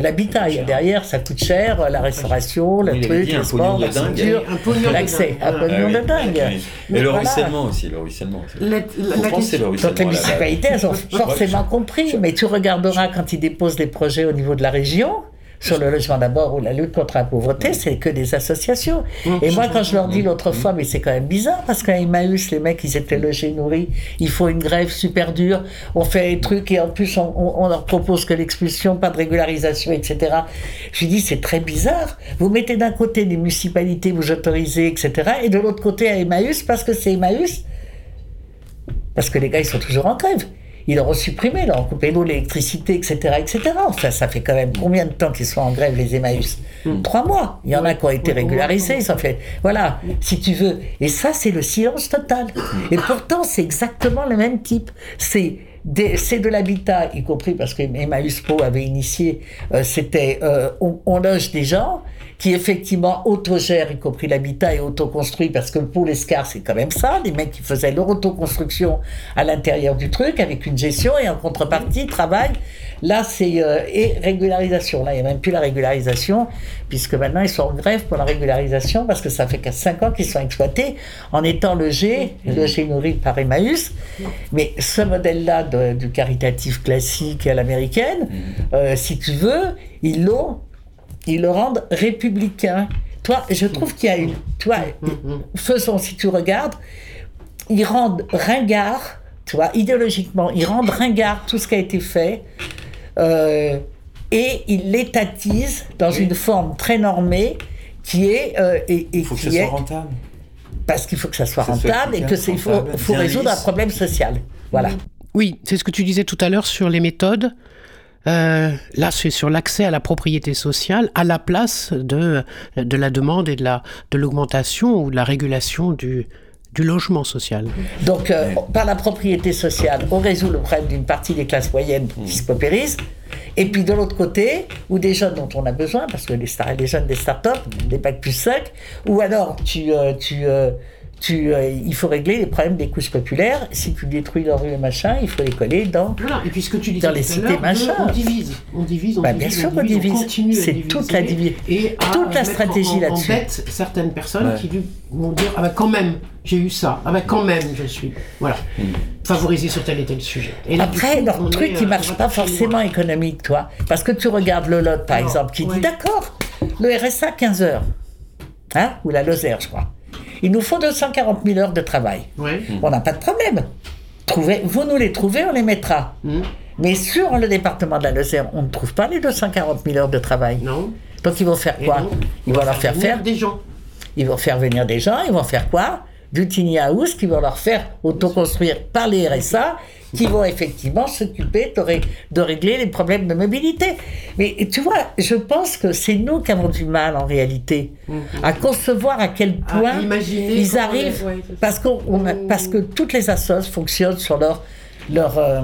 l'habitat il y a derrière ça coûte cher la restauration le truc le sport la dingue. culture Un pognon de l'accès dingue. un pognon de dingue Ah. Mais le Voilà. ruissellement aussi, le ruissellement. Donc les municipalités, elles ont forcément compris. Mais tu regarderas quand ils déposent des projets au niveau de la région, sur le logement d'abord ou la lutte contre la pauvreté, c'est que des associations. Et moi, quand je leur dis l'autre fois, mais c'est quand même bizarre, parce qu'à Emmaüs, les mecs, ils étaient logés, nourris, il faut une grève super dure, on fait des trucs et en plus, on, leur propose que l'expulsion, pas de régularisation, etc. Je lui dis, c'est très bizarre. Vous mettez d'un côté des municipalités, vous autorisez, etc. Et de l'autre côté, à Emmaüs, parce que c'est Emmaüs, parce que les gars, ils sont toujours en grève. Ils leur ont supprimé, ils leur ont coupé l'eau, l'électricité, etc., etc. Enfin, ça fait quand même combien de temps qu'ils sont en grève, les Emmaüs Trois mois. Il y en a qui ont été régularisés, ils ont fait... Voilà, si tu veux. Et ça, c'est le silence total. Et pourtant, c'est exactement le même type. C'est... C'est de l'habitat, y compris parce que Emmaüs Po avait initié, euh, c'était euh, on, loge des gens qui effectivement autogèrent, y compris l'habitat et autoconstruit, parce que pour l'Escar, c'est quand même ça, les mecs qui faisaient leur autoconstruction à l'intérieur du truc, avec une gestion, et en contrepartie, travail. Là, c'est... euh, et régularisation. Là, il n'y a même plus la régularisation, puisque maintenant, ils sont en grève pour la régularisation, parce que ça fait qu'à 5 ans qu'ils sont exploités, en étant logés, logés nourris par Emmaüs. Mais ce modèle-là du caritatif classique à l'américaine, euh, si tu veux, ils l'ont ils le rendent républicain. Toi, je trouve qu'il y a une. Toi, faisons, si tu regardes, ils rendent ringard, tu vois, idéologiquement, ils rendent ringard tout ce qui a été fait. Euh, et ils l'étatisent dans une forme très normée qui est. euh, et, et Il faut que qui ça est soit rentable. parce qu'il faut que ça soit Que rentable et que c'est il faut, faut résoudre un problème social. Voilà. Oui, c'est ce que tu disais tout à l'heure sur les méthodes. Euh, là, c'est sur l'accès à la propriété sociale à la place de, de la demande et de la de l'augmentation ou de la régulation du, du logement social. Donc, euh, par la propriété sociale, on résout le problème d'une partie des classes moyennes qui se paupérisent. Et puis de l'autre côté, ou des jeunes dont on a besoin, parce que les, star- les jeunes des start-up, des bacs plus 5, ou alors tu, euh, tu, euh, tu, euh, il faut régler les problèmes des couches populaires. Si tu détruis leur rue et machin, il faut les coller dans. Voilà, et puis ce que tu Dans les cités, machin. on divise, on divise, on Bah, divise, bien sûr on qu'on divise. continue à C'est toute la divi- et à toute la stratégie en- en là-dessus. bête certaines personnes Ouais. qui vont dire ah bah quand même j'ai eu ça, ah bah quand même je suis voilà favorisé sur tel et tel sujet. Et là, Après, coup, leur truc qui euh, marche pas forcément économique, toi. Parce que tu regardes le Lot, par exemple, qui ouais. dit d'accord, le RSA 15 heures, hein, ou la Lozère, je crois. Il nous faut 240 000 heures de travail. Ouais. On n'a pas de problème. Trouvez, vous nous les trouvez, on les mettra. Hmm. Mais sur le département de la Lozère, on ne trouve pas les 240 000 heures de travail. Non. Donc ils vont faire quoi? Ils vont leur faire venir faire des gens. ils vont faire venir des gens, ils vont faire quoi? Du tiny house qui vont leur faire autoconstruire par les RSA, qui vont effectivement s'occuper de, ré- de régler les problèmes de mobilité. Mais tu vois, je pense que c'est nous qui avons du mal en réalité à concevoir à quel point ils arrivent, les- ouais, parce, on a- parce que toutes les assos fonctionnent sur leur, leur, euh,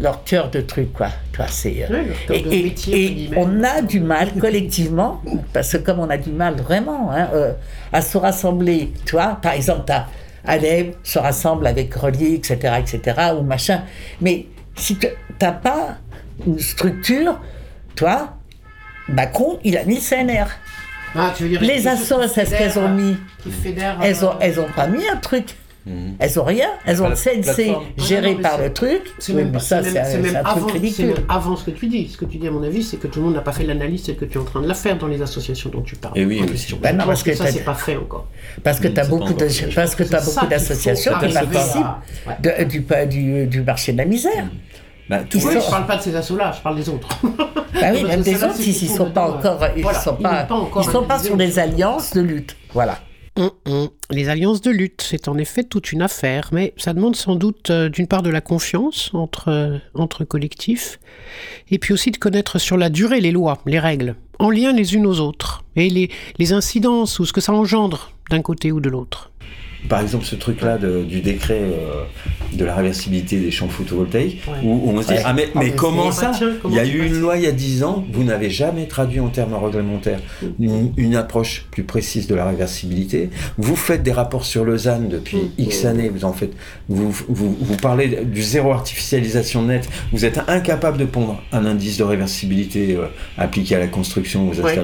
leur cœur de truc, quoi. Tu c'est, euh, et, et- métier, et entre guillemets. on a du mal collectivement, parce que comme on a du mal vraiment hein, euh, à se rassembler, tu vois, par exemple, t'as Alem se rassemble avec Relier, etc., etc., ou machin, mais si tu n'as pas une structure, toi, Macron, il a mis le CNR. Ah, tu veux dire, Les assos, qui c'est ce qu'elles ont mis. Elles ont, euh, elles ont pas mis un truc. Elles ont rien. Elles ont le CNC géré par le truc. C'est même, ça, c'est un, truc ridicule. avant ce que tu dis. Ce que tu dis, à mon avis, c'est que tout le monde n'a pas fait l'analyse telle que tu es en train de la faire dans les associations dont tu parles. Eh oui, non, Je parce que que ça, c'est pas fait encore. Parce que Mm, tu as beaucoup, d'associations qui participent à- de- du, marché de la misère. Bah, tout Oui, je parle pas de ces assos-là, je parle des autres. Bah oui, *laughs* même des autres, ils ne sont sont pas encore, ils sont pas, ils sont pas sur les alliances de lutte. Voilà. Hum, hum. Les alliances de lutte, c'est en effet toute une affaire, mais ça demande sans doute euh, d'une part de la confiance entre, euh, entre collectifs, et puis aussi de connaître sur la durée les lois, les règles, en lien les unes aux autres, et les incidences ou ce que ça engendre d'un côté ou de l'autre. Par exemple, ce truc-là de- du décret euh, de la réversibilité des champs photovoltaïques, Ouais. où, où on se dit Ouais. Ah, mais, Ah, mais comment ça tiens, comment Il y a eu une loi il y a 10 ans, vous n'avez jamais traduit en termes réglementaires une, une approche plus précise de la réversibilité. Vous faites des rapports sur Lausanne depuis X années, vous en faites. Vous, vous, vous parlez du zéro artificialisation nette, vous êtes incapable de pondre un indice de réversibilité euh, appliqué à la construction, aux Ouais.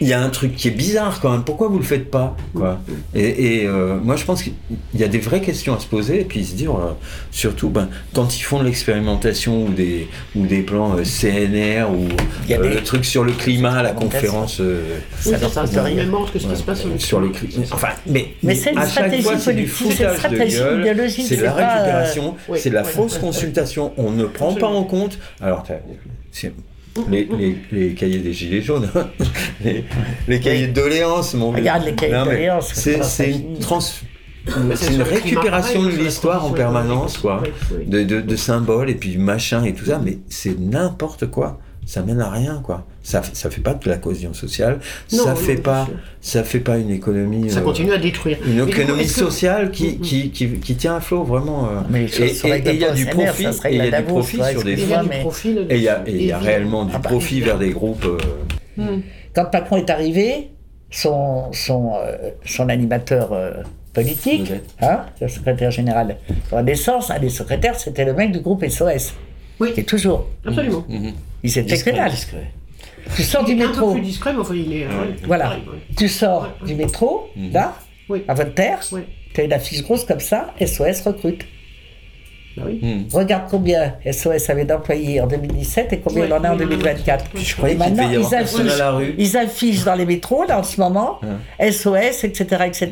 Il y a un truc qui est bizarre quand même. Pourquoi vous le faites pas quoi Et, et, euh, moi, je pense qu'il y a des vraies questions à se poser et puis se dire, euh, surtout, ben, quand ils font de l'expérimentation ou des ou des plans euh, CNR ou Il y a euh, des- le truc sur le climat, la conférence euh, Ça ce que ce qui se passe sur le sur le climat. Enfin, mais, Mais c'est une à chaque stratégie fois, c'est du politique, c'est une foutage de stratégie gueule, idéologique, c'est de la euh, récupération, c'est de la fausse consultation. On ne prend pas en compte. Alors, c'est- les, les, les cahiers des gilets jaunes, *laughs* les, les cahiers de doléances, mon vieux. Regarde les cahiers de doléances, C'est une trans. Une récupération pareil, de l'histoire en permanence, quoi. De, de, de symboles et puis machin et tout ça, mais c'est n'importe quoi. Ça mène à rien, quoi. Ça, ça fait pas de la cohésion sociale. Non, ça fait pas, ça fait pas une économie. Ça euh, continue à détruire. une Mais du coup, économie sociale qui, Mm, mm. qui, qui, qui tient à flot vraiment. euh. Mais et il y a du profit, et il y a du profit sur des Il et il y a, et il y a évidemment. réellement du Ah profit vers des groupes. euh, Hmm. Quand Macron est arrivé, son, son, euh, son animateur euh, politique, hein, le secrétaire général de Renaissance, un des secrétaires, c'était le mec du groupe SOS. Oui. Qui est toujours. Absolument. Ils étaient que dalle. discret. Tu sors du Il est un métro. peu plus discret, mais enfin, il est. ouais, Voilà. pareil, ouais. Tu sors Ouais, du métro, là, Oui. à Voltaire, Oui. tu as une affiche grosse comme ça, SOS recrute. Bah oui. Regarde combien SOS avait d'employés en 2017 et combien il en a en oui, oui, 2024. oui. Je croyais maintenant, y ils à affichent, la rue. ils affichent dans les métros, là, en ce moment, SOS, etc., etc.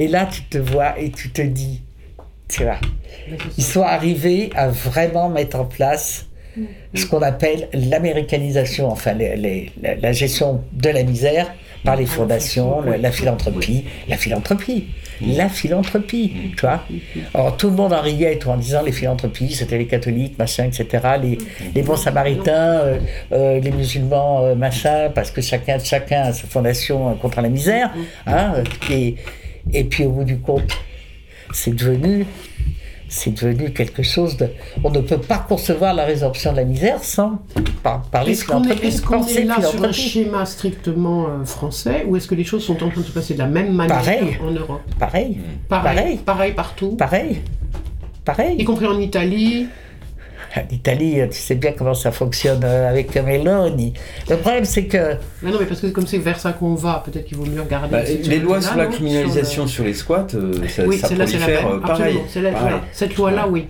Et là, tu te vois et tu te dis, tu vois, ils sont arrivés à vraiment mettre en place ce qu'on appelle l'américanisation, enfin les- les- la, la gestion de la misère par les fondations, la philanthropie, la philanthropie, la philanthropie, tu vois. Alors tout le monde en riait en disant les philanthropies, c'était les catholiques, machin, etc., les, les bons samaritains, euh, euh, les musulmans, euh, machin, parce que chacun, chacun a sa fondation euh, contre la misère, hein, et, et puis au bout du compte, c'est devenu c'est devenu quelque chose de. On ne peut pas concevoir la résorption de la misère sans par, parler Est-ce qu'on est, philanthropie. est-ce qu'on est là sur un schéma strictement euh, français ou est-ce que les choses sont en train de se passer de la même manière Pareil. en Europe? Pareil, Pareil, Pareil. pareil partout, pareil, y pareil. compris en Italie. L'Italie, tu sais bien comment ça fonctionne euh, avec Meloni. Le problème, c'est que Mais non, mais parce que comme c'est vers ça qu'on va, peut-être qu'il vaut mieux regarder. Bah, les lois sur la non criminalisation le- sur les squats, euh, ça, Oui, ça celle-là, c'est la prolifère euh, pareil. Absolument. C'est la- pareil. Cette loi-là, oui.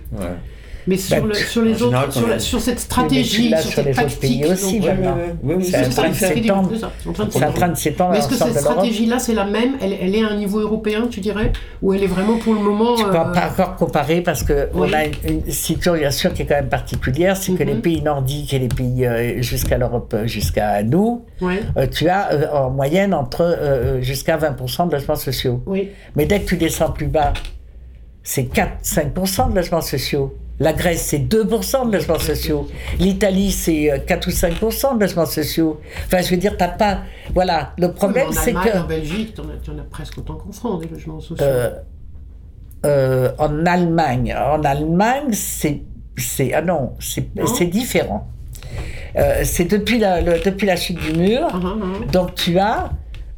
Mais sur, Bah, le- sur les général, autres, sur, la- cette stratégie, sur sur cette les autres pays tactique, aussi donc, maintenant. ouais, ouais, ouais, C'est en train de s'étendre. C'est en train de s'étendre. Mais est-ce que cette stratégie-là, c'est la même? Elle, est à un niveau européen, tu dirais? Ou elle est vraiment pour le moment. Tu ne peux euh, pas encore comparer parce que on oui. a une, situation qui est quand même particulière, c'est que Mhm. les pays nordiques et les pays euh, jusqu'à l'Europe, euh, jusqu'à nous, euh, tu as euh, en moyenne entre euh, jusqu'à 20% de logements sociaux. oui. Mais dès que tu descends plus bas, c'est 4-5% de logements sociaux. La Grèce, c'est 2% de logements sociaux. L'Italie, c'est euh, 4 ou 5% de logements sociaux. Enfin, je veux dire, t'as pas. Voilà. Le problème, en c'est Allemagne, que. En Belgique, as, t'en as presque autant qu'en France, des logements sociaux. euh, euh, en Allemagne, en Allemagne, c'est. ah non, c'est différent. Euh, c'est depuis la, le- depuis la chute du mur. Ah, ah, ah. Donc tu as.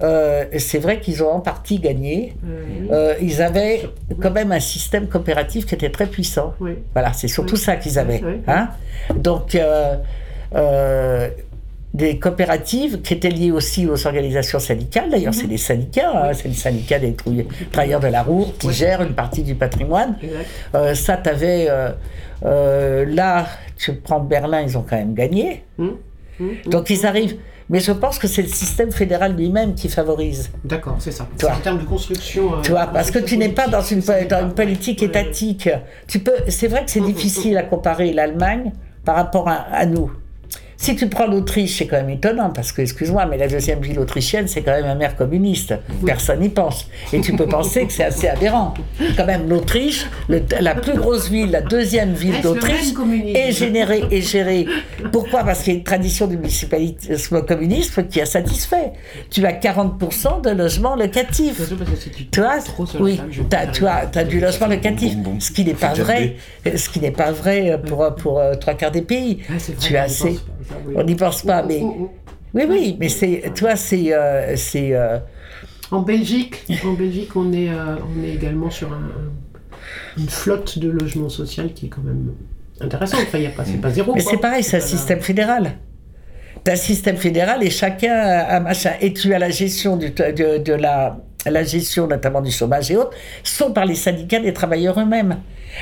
Euh, c'est vrai qu'ils ont en partie gagné. Euh, Euh, ils avaient quand même un système coopératif qui était très puissant. oui. Voilà, c'est surtout Oui. ça qu'ils avaient. Hein Donc, euh, des coopératives qui étaient liées aussi aux organisations syndicales. D'ailleurs, c'est des syndicats, hein, c'est le syndicat des travailleurs de la roue qui gère une partie du patrimoine. Ça, tu avais. là, tu prends Berlin, ils ont quand même gagné. Hum, hum, hum. Donc, ils arrivent. Mais je pense que c'est le système fédéral lui-même qui favorise. D'accord, c'est ça. Toi. En termes de construction. euh, Tu vois, parce que tu n'es pas dans une, politique, dans une politique étatique. Tu peux, c'est vrai que c'est difficile à comparer l'Allemagne par rapport à, à nous. Si tu prends l'Autriche, c'est quand même étonnant, parce que, excuse-moi, mais la deuxième ville autrichienne, c'est quand même un maire communiste. Personne n'y pense. Et tu peux penser que c'est assez aberrant. Quand même, l'Autriche, la plus grosse ville, la deuxième ville d'Autriche, est générée, est gérée. Pourquoi? Parce qu'il y a une tradition du municipalisme communisme qui a satisfait. Tu as 40% de logements locatifs. Tu vois, oui, tu as, du logement locatif, ce qui n'est pas vrai, ce qui n'est pas vrai pour, pour euh, trois quarts des pays. Ah, vrai, tu as assez, on n'y pense pas, mais oh, oh. oui, oui, mais c'est, tu vois, c'est, euh, c'est, euh, En Belgique, en Belgique, on est, euh, on est également sur un- un- une flotte de logements sociaux qui est quand même intéressante. Enfin, il y a pas, c'est pas zéro. mais quoi. c'est pareil, c'est un la- système fédéral. T'as un système fédéral et chacun a un machin. Et tu as la gestion du, de, de la, la gestion notamment du chômage et autres, sont par les syndicats des travailleurs eux-mêmes.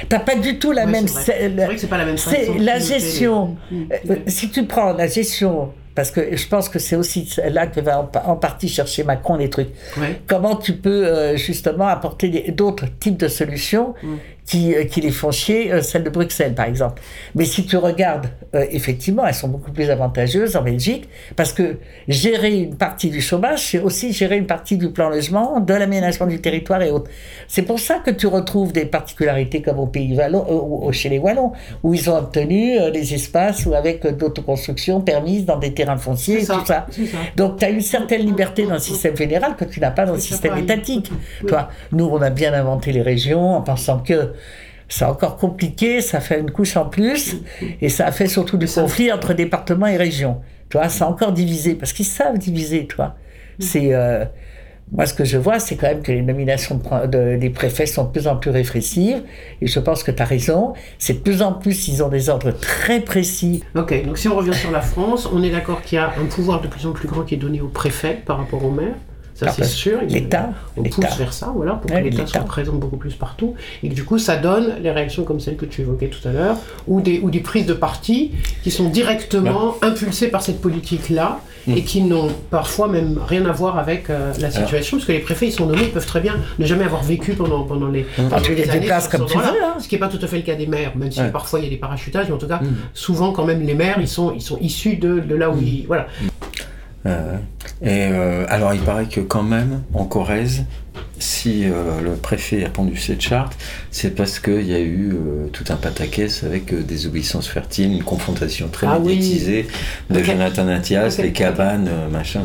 T'as pas du tout la Ouais, même. c'est vrai. C'est vrai que c'est pas la même C'est la les- gestion. Euh, mm. si tu prends la gestion, parce que je pense que c'est aussi là que va en, pa- en partie chercher Macron les trucs. Ouais. Comment tu peux euh, justement apporter d'autres types de solutions Mm. Qui, euh, qui les font chier, euh, celle de Bruxelles par exemple. Mais si tu regardes, euh, effectivement, elles sont beaucoup plus avantageuses en Belgique parce que gérer une partie du chômage, c'est aussi gérer une partie du plan logement, de l'aménagement du territoire et autres. C'est pour ça que tu retrouves des particularités comme au pays Wallon, ou- chez les Wallons, où ils ont obtenu des espaces ou avec d'autoconstruction permise dans des terrains fonciers et ça, tout ça. Donc tu as une certaine liberté dans le système fédéral que tu n'as pas dans le système étatique. Oui. Toi, nous, on a bien inventé les régions en pensant que c'est encore compliqué, ça fait une couche en plus, et ça a fait surtout du conflit entre départements et régions. Tu vois, c'est encore divisé, parce qu'ils savent diviser, toi. C'est... euh, moi, ce que je vois, c'est quand même que les nominations de pre- de- des préfets sont de plus en plus réflexives, et je pense que tu as raison. C'est de plus en plus, ils ont des ordres très précis. Ok, donc si on revient sur la France, on est d'accord qu'il y a un pouvoir de plus en plus grand qui est donné au préfet par rapport au maire. Ça, c'est sûr. Il- l'État, On pousse vers ça, voilà, pour que l'État soit présent beaucoup plus partout. Et que du coup, ça donne les réactions comme celles que tu évoquais tout à l'heure, ou des, ou des prises de parti qui sont directement impulsées par cette politique-là, Mm. et qui n'ont parfois même rien à voir avec euh, la situation, parce que les préfets, ils sont nommés, ils peuvent très bien ne jamais avoir vécu pendant, pendant les, pendant les années comme tu veux, hein. Ce qui n'est pas tout à fait le cas des maires, même si Ouais. parfois il y a des parachutages, mais en tout cas, Mm. souvent quand même les maires, ils sont, ils sont issus de, de là où ils... Voilà. Euh, et euh, alors, il paraît que quand même, en Corrèze, si euh, le préfet a pondu cette charte, c'est parce qu'il y a eu tout un pataquès avec des obéissances fertiles, une confrontation très Ah oui. médiatisée de Ok. Jonathan Attias, Ok. les cabanes, machin.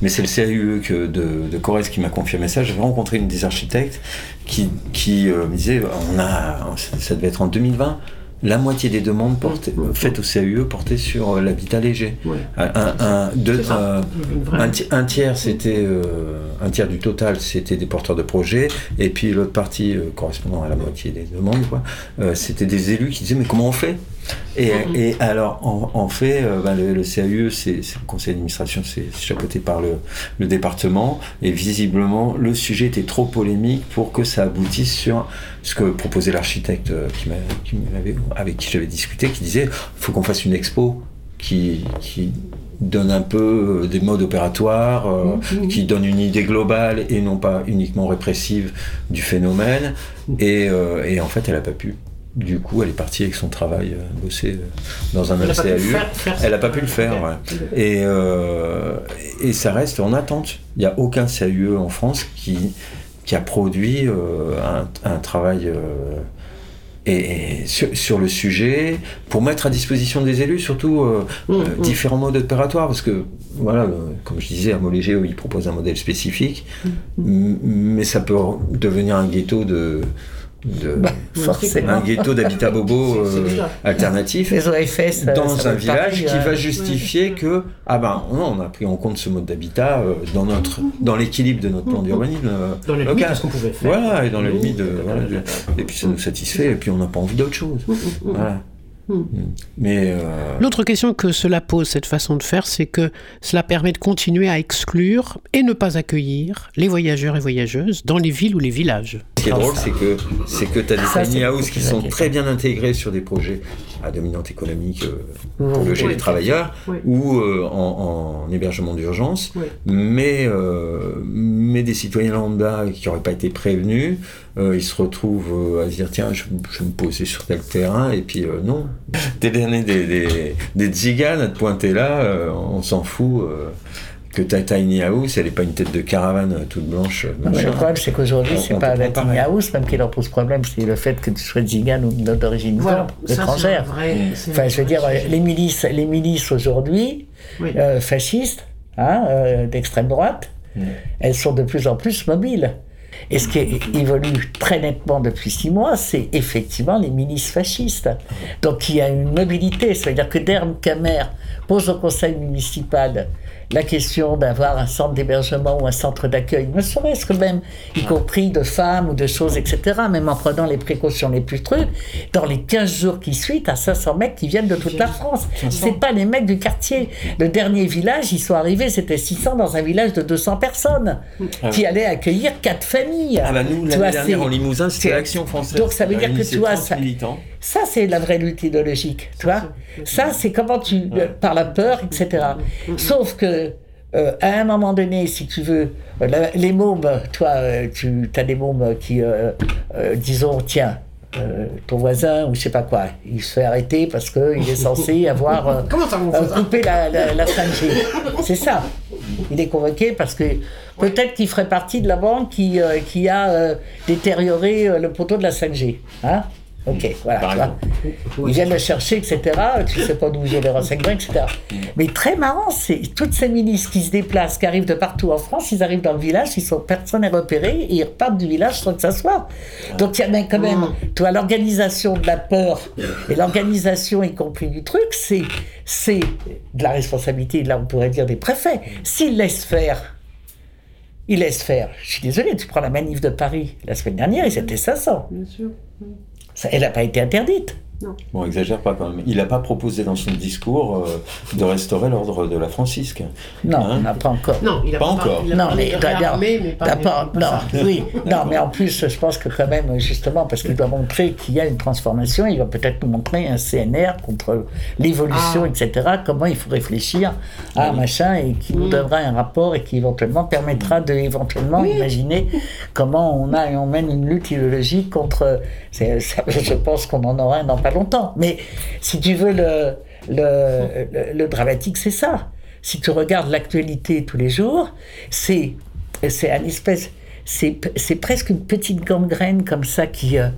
Mais c'est le CAUE que de, de Corrèze qui m'a confirmé ça. J'avais rencontré une des architectes qui, qui me disait on a, ça, ça devait être en 2020. La moitié des demandes portées- Mm. faites au CAUE portaient sur euh, l'habitat léger. Ouais. Un, un- un- deux- C'est ça. euh, un, ti- un tiers, c'était euh, un tiers du total, c'était des porteurs de projets, et puis l'autre partie euh, correspondant à la moitié des demandes, quoi, c'était des élus qui disaient mais comment on fait? Et, Mhm. et alors en, en fait, euh, ben, le, le CAUE, c'est le conseil d'administration, c'est chapeauté par le, le département, et visiblement le sujet était trop polémique pour que ça aboutisse sur ce que proposait l'architecte euh, qui m'avait- avec qui j'avais discuté, qui disait faut qu'on fasse une expo qui, qui donne un peu euh, des modes opératoires, euh, Mhm. qui donne une idée globale et non pas uniquement répressive du phénomène. Et, euh, et en fait, elle n'a pas pu. Du coup, elle est partie avec son travail, euh, bosser euh, dans un Elle faire- faire Elle n'a pas pu le faire, ouais. Et, euh, et ça reste en attente. Il n'y a aucun CAUE en France qui, qui a produit euh, un, un travail euh, et, et sur, sur le sujet pour mettre à disposition des élus surtout Mmh, mmh. différents modes opératoires parce que voilà comme je disais Amolégé il propose un modèle spécifique Mmh, mais ça peut devenir un ghetto de, de Bah, forcément. un ghetto d'habitat bobo euh, alternatif euh, dans ça un village qui va justifier que ah ben non, on a pris en compte ce mode d'habitat euh, dans notre dans l'équilibre de notre plan d'urbanisme euh, Dans les limites local. de ce qu'on pouvait faire. Voilà, et dans les limites de, voilà, et puis ça nous satisfait et puis on n'a pas envie d'autre chose. Mmh, mmh, mmh. Voilà. Mais euh, L'autre question que cela pose, cette façon de faire, c'est que cela permet de continuer à exclure et ne pas accueillir les voyageurs et voyageuses dans les villes ou les villages. ce qui est drôle, c'est que c'est que tu as des Ça, tiny c'est house qui sont très bien intégrés sur des projets à dominante économique euh, pour Oui. loger Oui. les travailleurs Oui. ou euh, en, en hébergement d'urgence, Oui. mais, euh, mais des citoyens lambda qui n'auraient pas été prévenus, euh, ils se retrouvent euh, à se dire tiens, je, je vais me poser sur tel terrain, et puis euh, non. *laughs* Des derniers des, des, des tziganes à te pointer là, euh, on s'en fout. euh, que ta tiny house, elle n'est pas une tête de caravane toute blanche. Non, mais machin. le problème, c'est qu'aujourd'hui, c'est pas la tiny house même qui leur pose problème, c'est le fait que tu sois zigane ou d'origine étrangère. Enfin, je veux dire, les milices, les milices aujourd'hui, Oui. euh, fascistes, hein, euh, d'extrême droite, elles sont de plus en plus mobiles. Et ce qui évolue très nettement depuis six mois, c'est effectivement les milices fascistes. Donc il y a une mobilité, ça veut dire que Derme Camer pose au conseil municipal la question d'avoir un centre d'hébergement ou un centre d'accueil, ne serait-ce que même, y compris de femmes ou de choses, etc., même en prenant les précautions les plus trucs, dans les 15 jours qui suivent, à 500 mecs qui viennent de toute la France. C'est pas les mecs du quartier. Le dernier village, ils sont arrivés, c'était 600 dans un village de 200 personnes, qui allait accueillir quatre familles. Ah bah nous, l'année dernière, en Limousin, c'était l'Action française. Donc ça veut dire que tu vois, 30 ça- militants. Ça, c'est la vraie lutte idéologique, tu vois. Ça, c'est comment tu, euh, par la peur, etc. Sauf que, euh, à un moment donné, si tu veux, euh, la- les mômes, toi, tu as des mômes qui, euh, euh, disons, tiens, euh, ton voisin ou je sais pas quoi, il se fait arrêter parce qu'il est censé *laughs* avoir euh, Comment ça, euh, coupé la, la, la 5G. *laughs* C'est ça. Il est convoqué parce que peut-être qu'il ferait partie de la banque qui, qui a détérioré le poteau de la 5G. Hein Ok, voilà. Vois. exemple. Ils viennent le chercher, etc. Tu sais pas d'où ils ont les renseignements, etc. Mais très marrant, c'est toutes ces milices qui se déplacent, qui arrivent de partout en France, ils arrivent dans le village, ils sont, personne n'est repéré, et ils repartent du village sans que ça soit. Donc il y a même quand même, tu vois, l'organisation de la peur *laughs* et l'organisation, y compris du truc, c'est, c'est de la responsabilité, là on pourrait dire des préfets. S'ils laissent faire, ils laissent faire. Je suis désolé, tu prends la manif de Paris la semaine dernière, ils étaient 500. Bien sûr. Elle n'a pas été interdite. Bon, exagère pas quand même. Il n'a pas proposé dans son discours euh, de restaurer l'ordre de la Francisque. Non, Hein on n'a pas encore. Non, il a Pas pas, encore. Il a Non, parlé mais mais pas pas- pas non, oui, non, mais en plus, je pense que quand même, justement, parce qu'il doit montrer qu'il y a une transformation, il va peut-être nous montrer un CNR contre l'évolution, Ah. etc. Comment il faut réfléchir à un machin et qui nous donnera un rapport et qui éventuellement permettra de éventuellement imaginer comment on a on mène une lutte idéologique contre. ça, je pense qu'on en aura un dans pas longtemps. Mais si tu veux le le, le, dramatique, c'est ça. Si tu regardes l'actualité tous les jours, c'est un espèce, c'est presque une petite gangrène comme ça qui euh,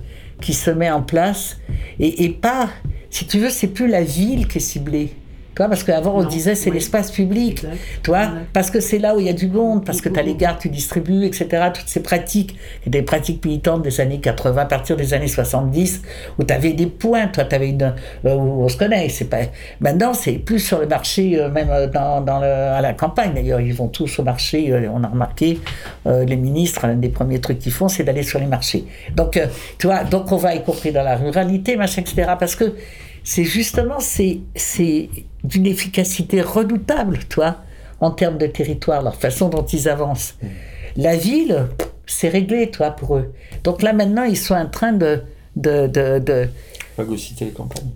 qui se met en place et, et pas, si tu veux, c'est plus la ville qui est ciblée. Tu vois, parce qu'avant on disait c'est oui. l'espace public, Exact. Exact. parce que c'est là où il y a du monde, parce que tu as les gares, tu distribues, etc. Toutes ces pratiques, des pratiques militantes des années 80, à partir des années 70, où tu avais des points, toi, tu avais une. euh, où on se connaît, c'est pas. Maintenant, c'est plus sur le marché, euh, même euh, dans, dans le- à la campagne d'ailleurs, ils vont tous au marché, on a remarqué, les ministres, un des premiers trucs qu'ils font, c'est d'aller sur les marchés. Donc, tu vois, donc on va, y compris dans la ruralité, machin, etc. Parce que c'est justement, c'est c'est d'une efficacité redoutable, toi, en termes de territoire, leur façon dont ils avancent. La ville, c'est réglé, toi, pour eux. Donc là, maintenant, ils sont en train de... de, de, de- Phagocyter les campagnes.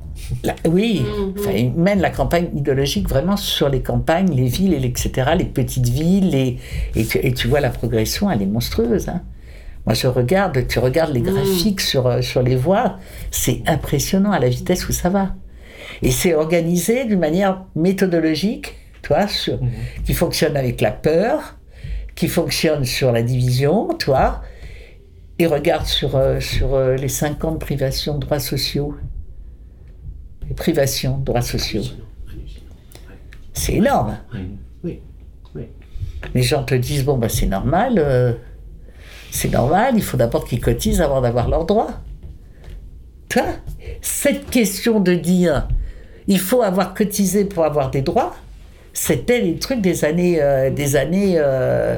la- oui, enfin, ils mènent la campagne idéologique vraiment sur les campagnes, les villes, et etc., les petites villes, les- et, tu, et tu vois la progression, elle est monstrueuse. hein. Moi, je regarde, tu regardes les graphiques sur, euh, sur les voies, c'est impressionnant à la vitesse où ça va. Et c'est organisé d'une manière méthodologique, vois, sur- qui fonctionne avec la peur, qui fonctionne sur la division, tu vois, et regarde sur, euh, sur euh, les 50 privations de droits sociaux. Les privations de droits sociaux. C'est énorme. Oui, oui. Les gens te disent, bon, bah, c'est normal, euh, c'est normal, il faut d'abord qu'ils cotisent avant d'avoir leurs droits. Tu vois, cette question de dire, il faut avoir cotisé pour avoir des droits, c'était les trucs des années, euh, des années, euh,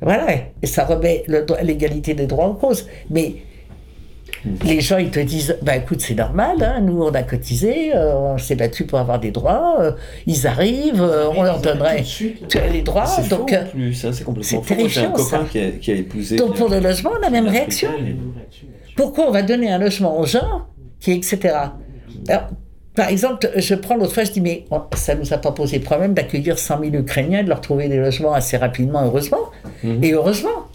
voilà, et ça remet l'égalité des droits en cause. Mais Les gens, ils te disent, bah écoute, c'est normal, hein, nous on a cotisé, euh, on s'est battu pour avoir des droits, euh, ils arrivent, euh, on leur donnerait les droits. C'est Donc, c'est complètement c'est faux. J'ai un copain qui a, qui a épousé. donc pour le logement, la même une réaction. Pourquoi on va donner un logement aux gens, qui, etc. Alors, par exemple, je prends l'autre fois, je dis, mais oh, ça ne nous a pas posé problème d'accueillir 100 000 Ukrainiens, de leur trouver des logements assez rapidement, heureusement. Et heureusement.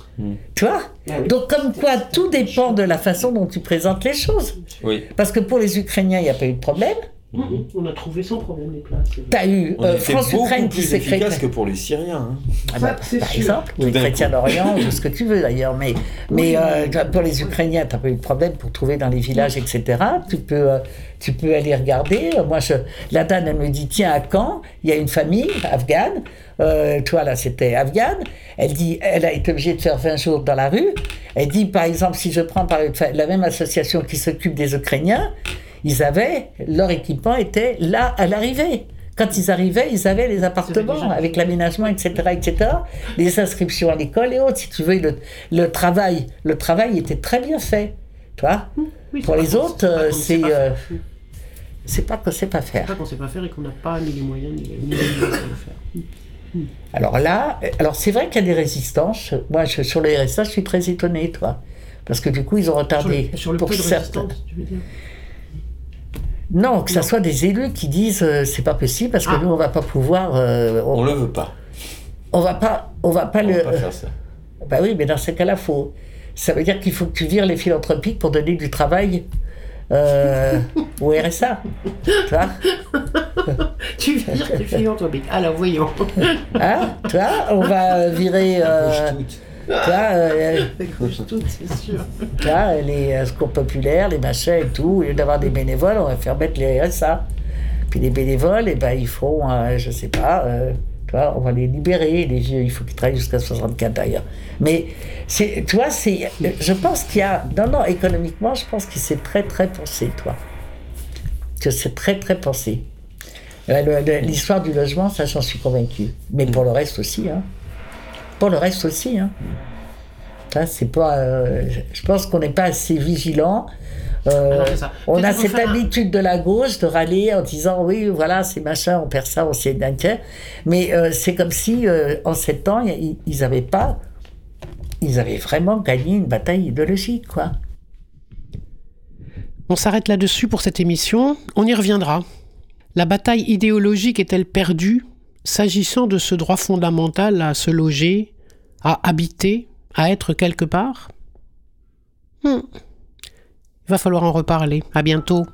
Tu vois Donc, comme quoi, tout dépend de la façon dont tu présentes les choses. Oui. Parce que pour les Ukrainiens, il n'y a pas eu de problème. On a trouvé sans problème les places. Tu as eu euh, France-Ukraine qui plus s'est créée. efficace que pour les Syriens. hein. Ah bah, Ça, par sûr. exemple, Tout les chrétiens d'Orient, ou ce que tu veux d'ailleurs. Mais, mais euh, pour les Ukrainiens, tu n'as pas eu de problème pour trouver dans les villages, etc. Tu peux, euh, tu peux aller regarder. Moi, je, la dame, elle me dit tiens, à Caen, il y a une famille afghane. Euh, toi, là, c'était afghane. Elle dit elle a été obligée de faire 20 jours dans la rue. Elle dit par exemple, si je prends par la même association qui s'occupe des Ukrainiens, ils avaient, leur équipement était là à l'arrivée. Quand ils arrivaient, ils avaient les appartements avec l'aménagement, etc., etc., les inscriptions à l'école et autres. Si tu veux, le, le travail, le travail était très bien fait. Tu vois Oui, Pour c'est les qu'on- autres, c'est pas euh, qu'on sait c'est, pas euh, faire. C'est pas que c'est pas C'est faire. pas qu'on sait pas faire et qu'on n'a pas ni les moyens ni les, ni les moyens de le faire. Alors là, alors c'est vrai qu'il y a des résistances. Moi, je- sur les RSA, je suis très étonné, toi. Parce que du coup, ils ont Sur retardé. le, sur le pour peu de certains. résistance, tu veux dire? Non, que ça soit des élus qui disent euh, c'est pas possible parce que Ah. nous, on va pas pouvoir. euh, On on, le veut pas. on va pas, on va pas On le. va pas faire ça. Bah oui, mais dans ce cas-là, faut. Ça veut dire qu'il faut que tu vires les philanthropiques pour donner du travail euh, au *laughs* RSA. Tu vois *laughs* Tu veux dire les philanthropiques Alors voyons. Hein Tu vois On va virer. Euh, tu vois, euh, Tout, c'est sûr. les euh, secours populaires, les machins et tout. Au lieu d'avoir des bénévoles, on va faire mettre les RSA. Puis les bénévoles, eh ben, ils font, euh, je sais pas, euh, tu vois, on va les libérer. Les vieux, il faut qu'ils travaillent jusqu'à 64 d'ailleurs. Mais, c'est, tu vois, c'est, je pense qu'il y a. Non, non, économiquement, je pense que c'est très, très pensé, toi. Que c'est très, très pensé. Euh, L'histoire du logement, ça, j'en suis convaincu. Mais pour le reste aussi, hein. Pour le reste aussi, hein. Ça, c'est pas. euh, je pense qu'on n'est pas assez vigilant. Euh, ça. on a cette un- habitude de la gauche de râler en disant oui, voilà, c'est machin, on perd ça, on s'y est inquiet. Mais euh, c'est comme si euh, en sept ans, ils ils n'avaient pas. Ils avaient vraiment gagné une bataille idéologique, quoi. On s'arrête là-dessus pour cette émission. On y reviendra. La bataille idéologique est-elle perdue? S'agissant de ce droit fondamental à se loger, à habiter, à être quelque part? Hmm. Il va falloir en reparler. À bientôt.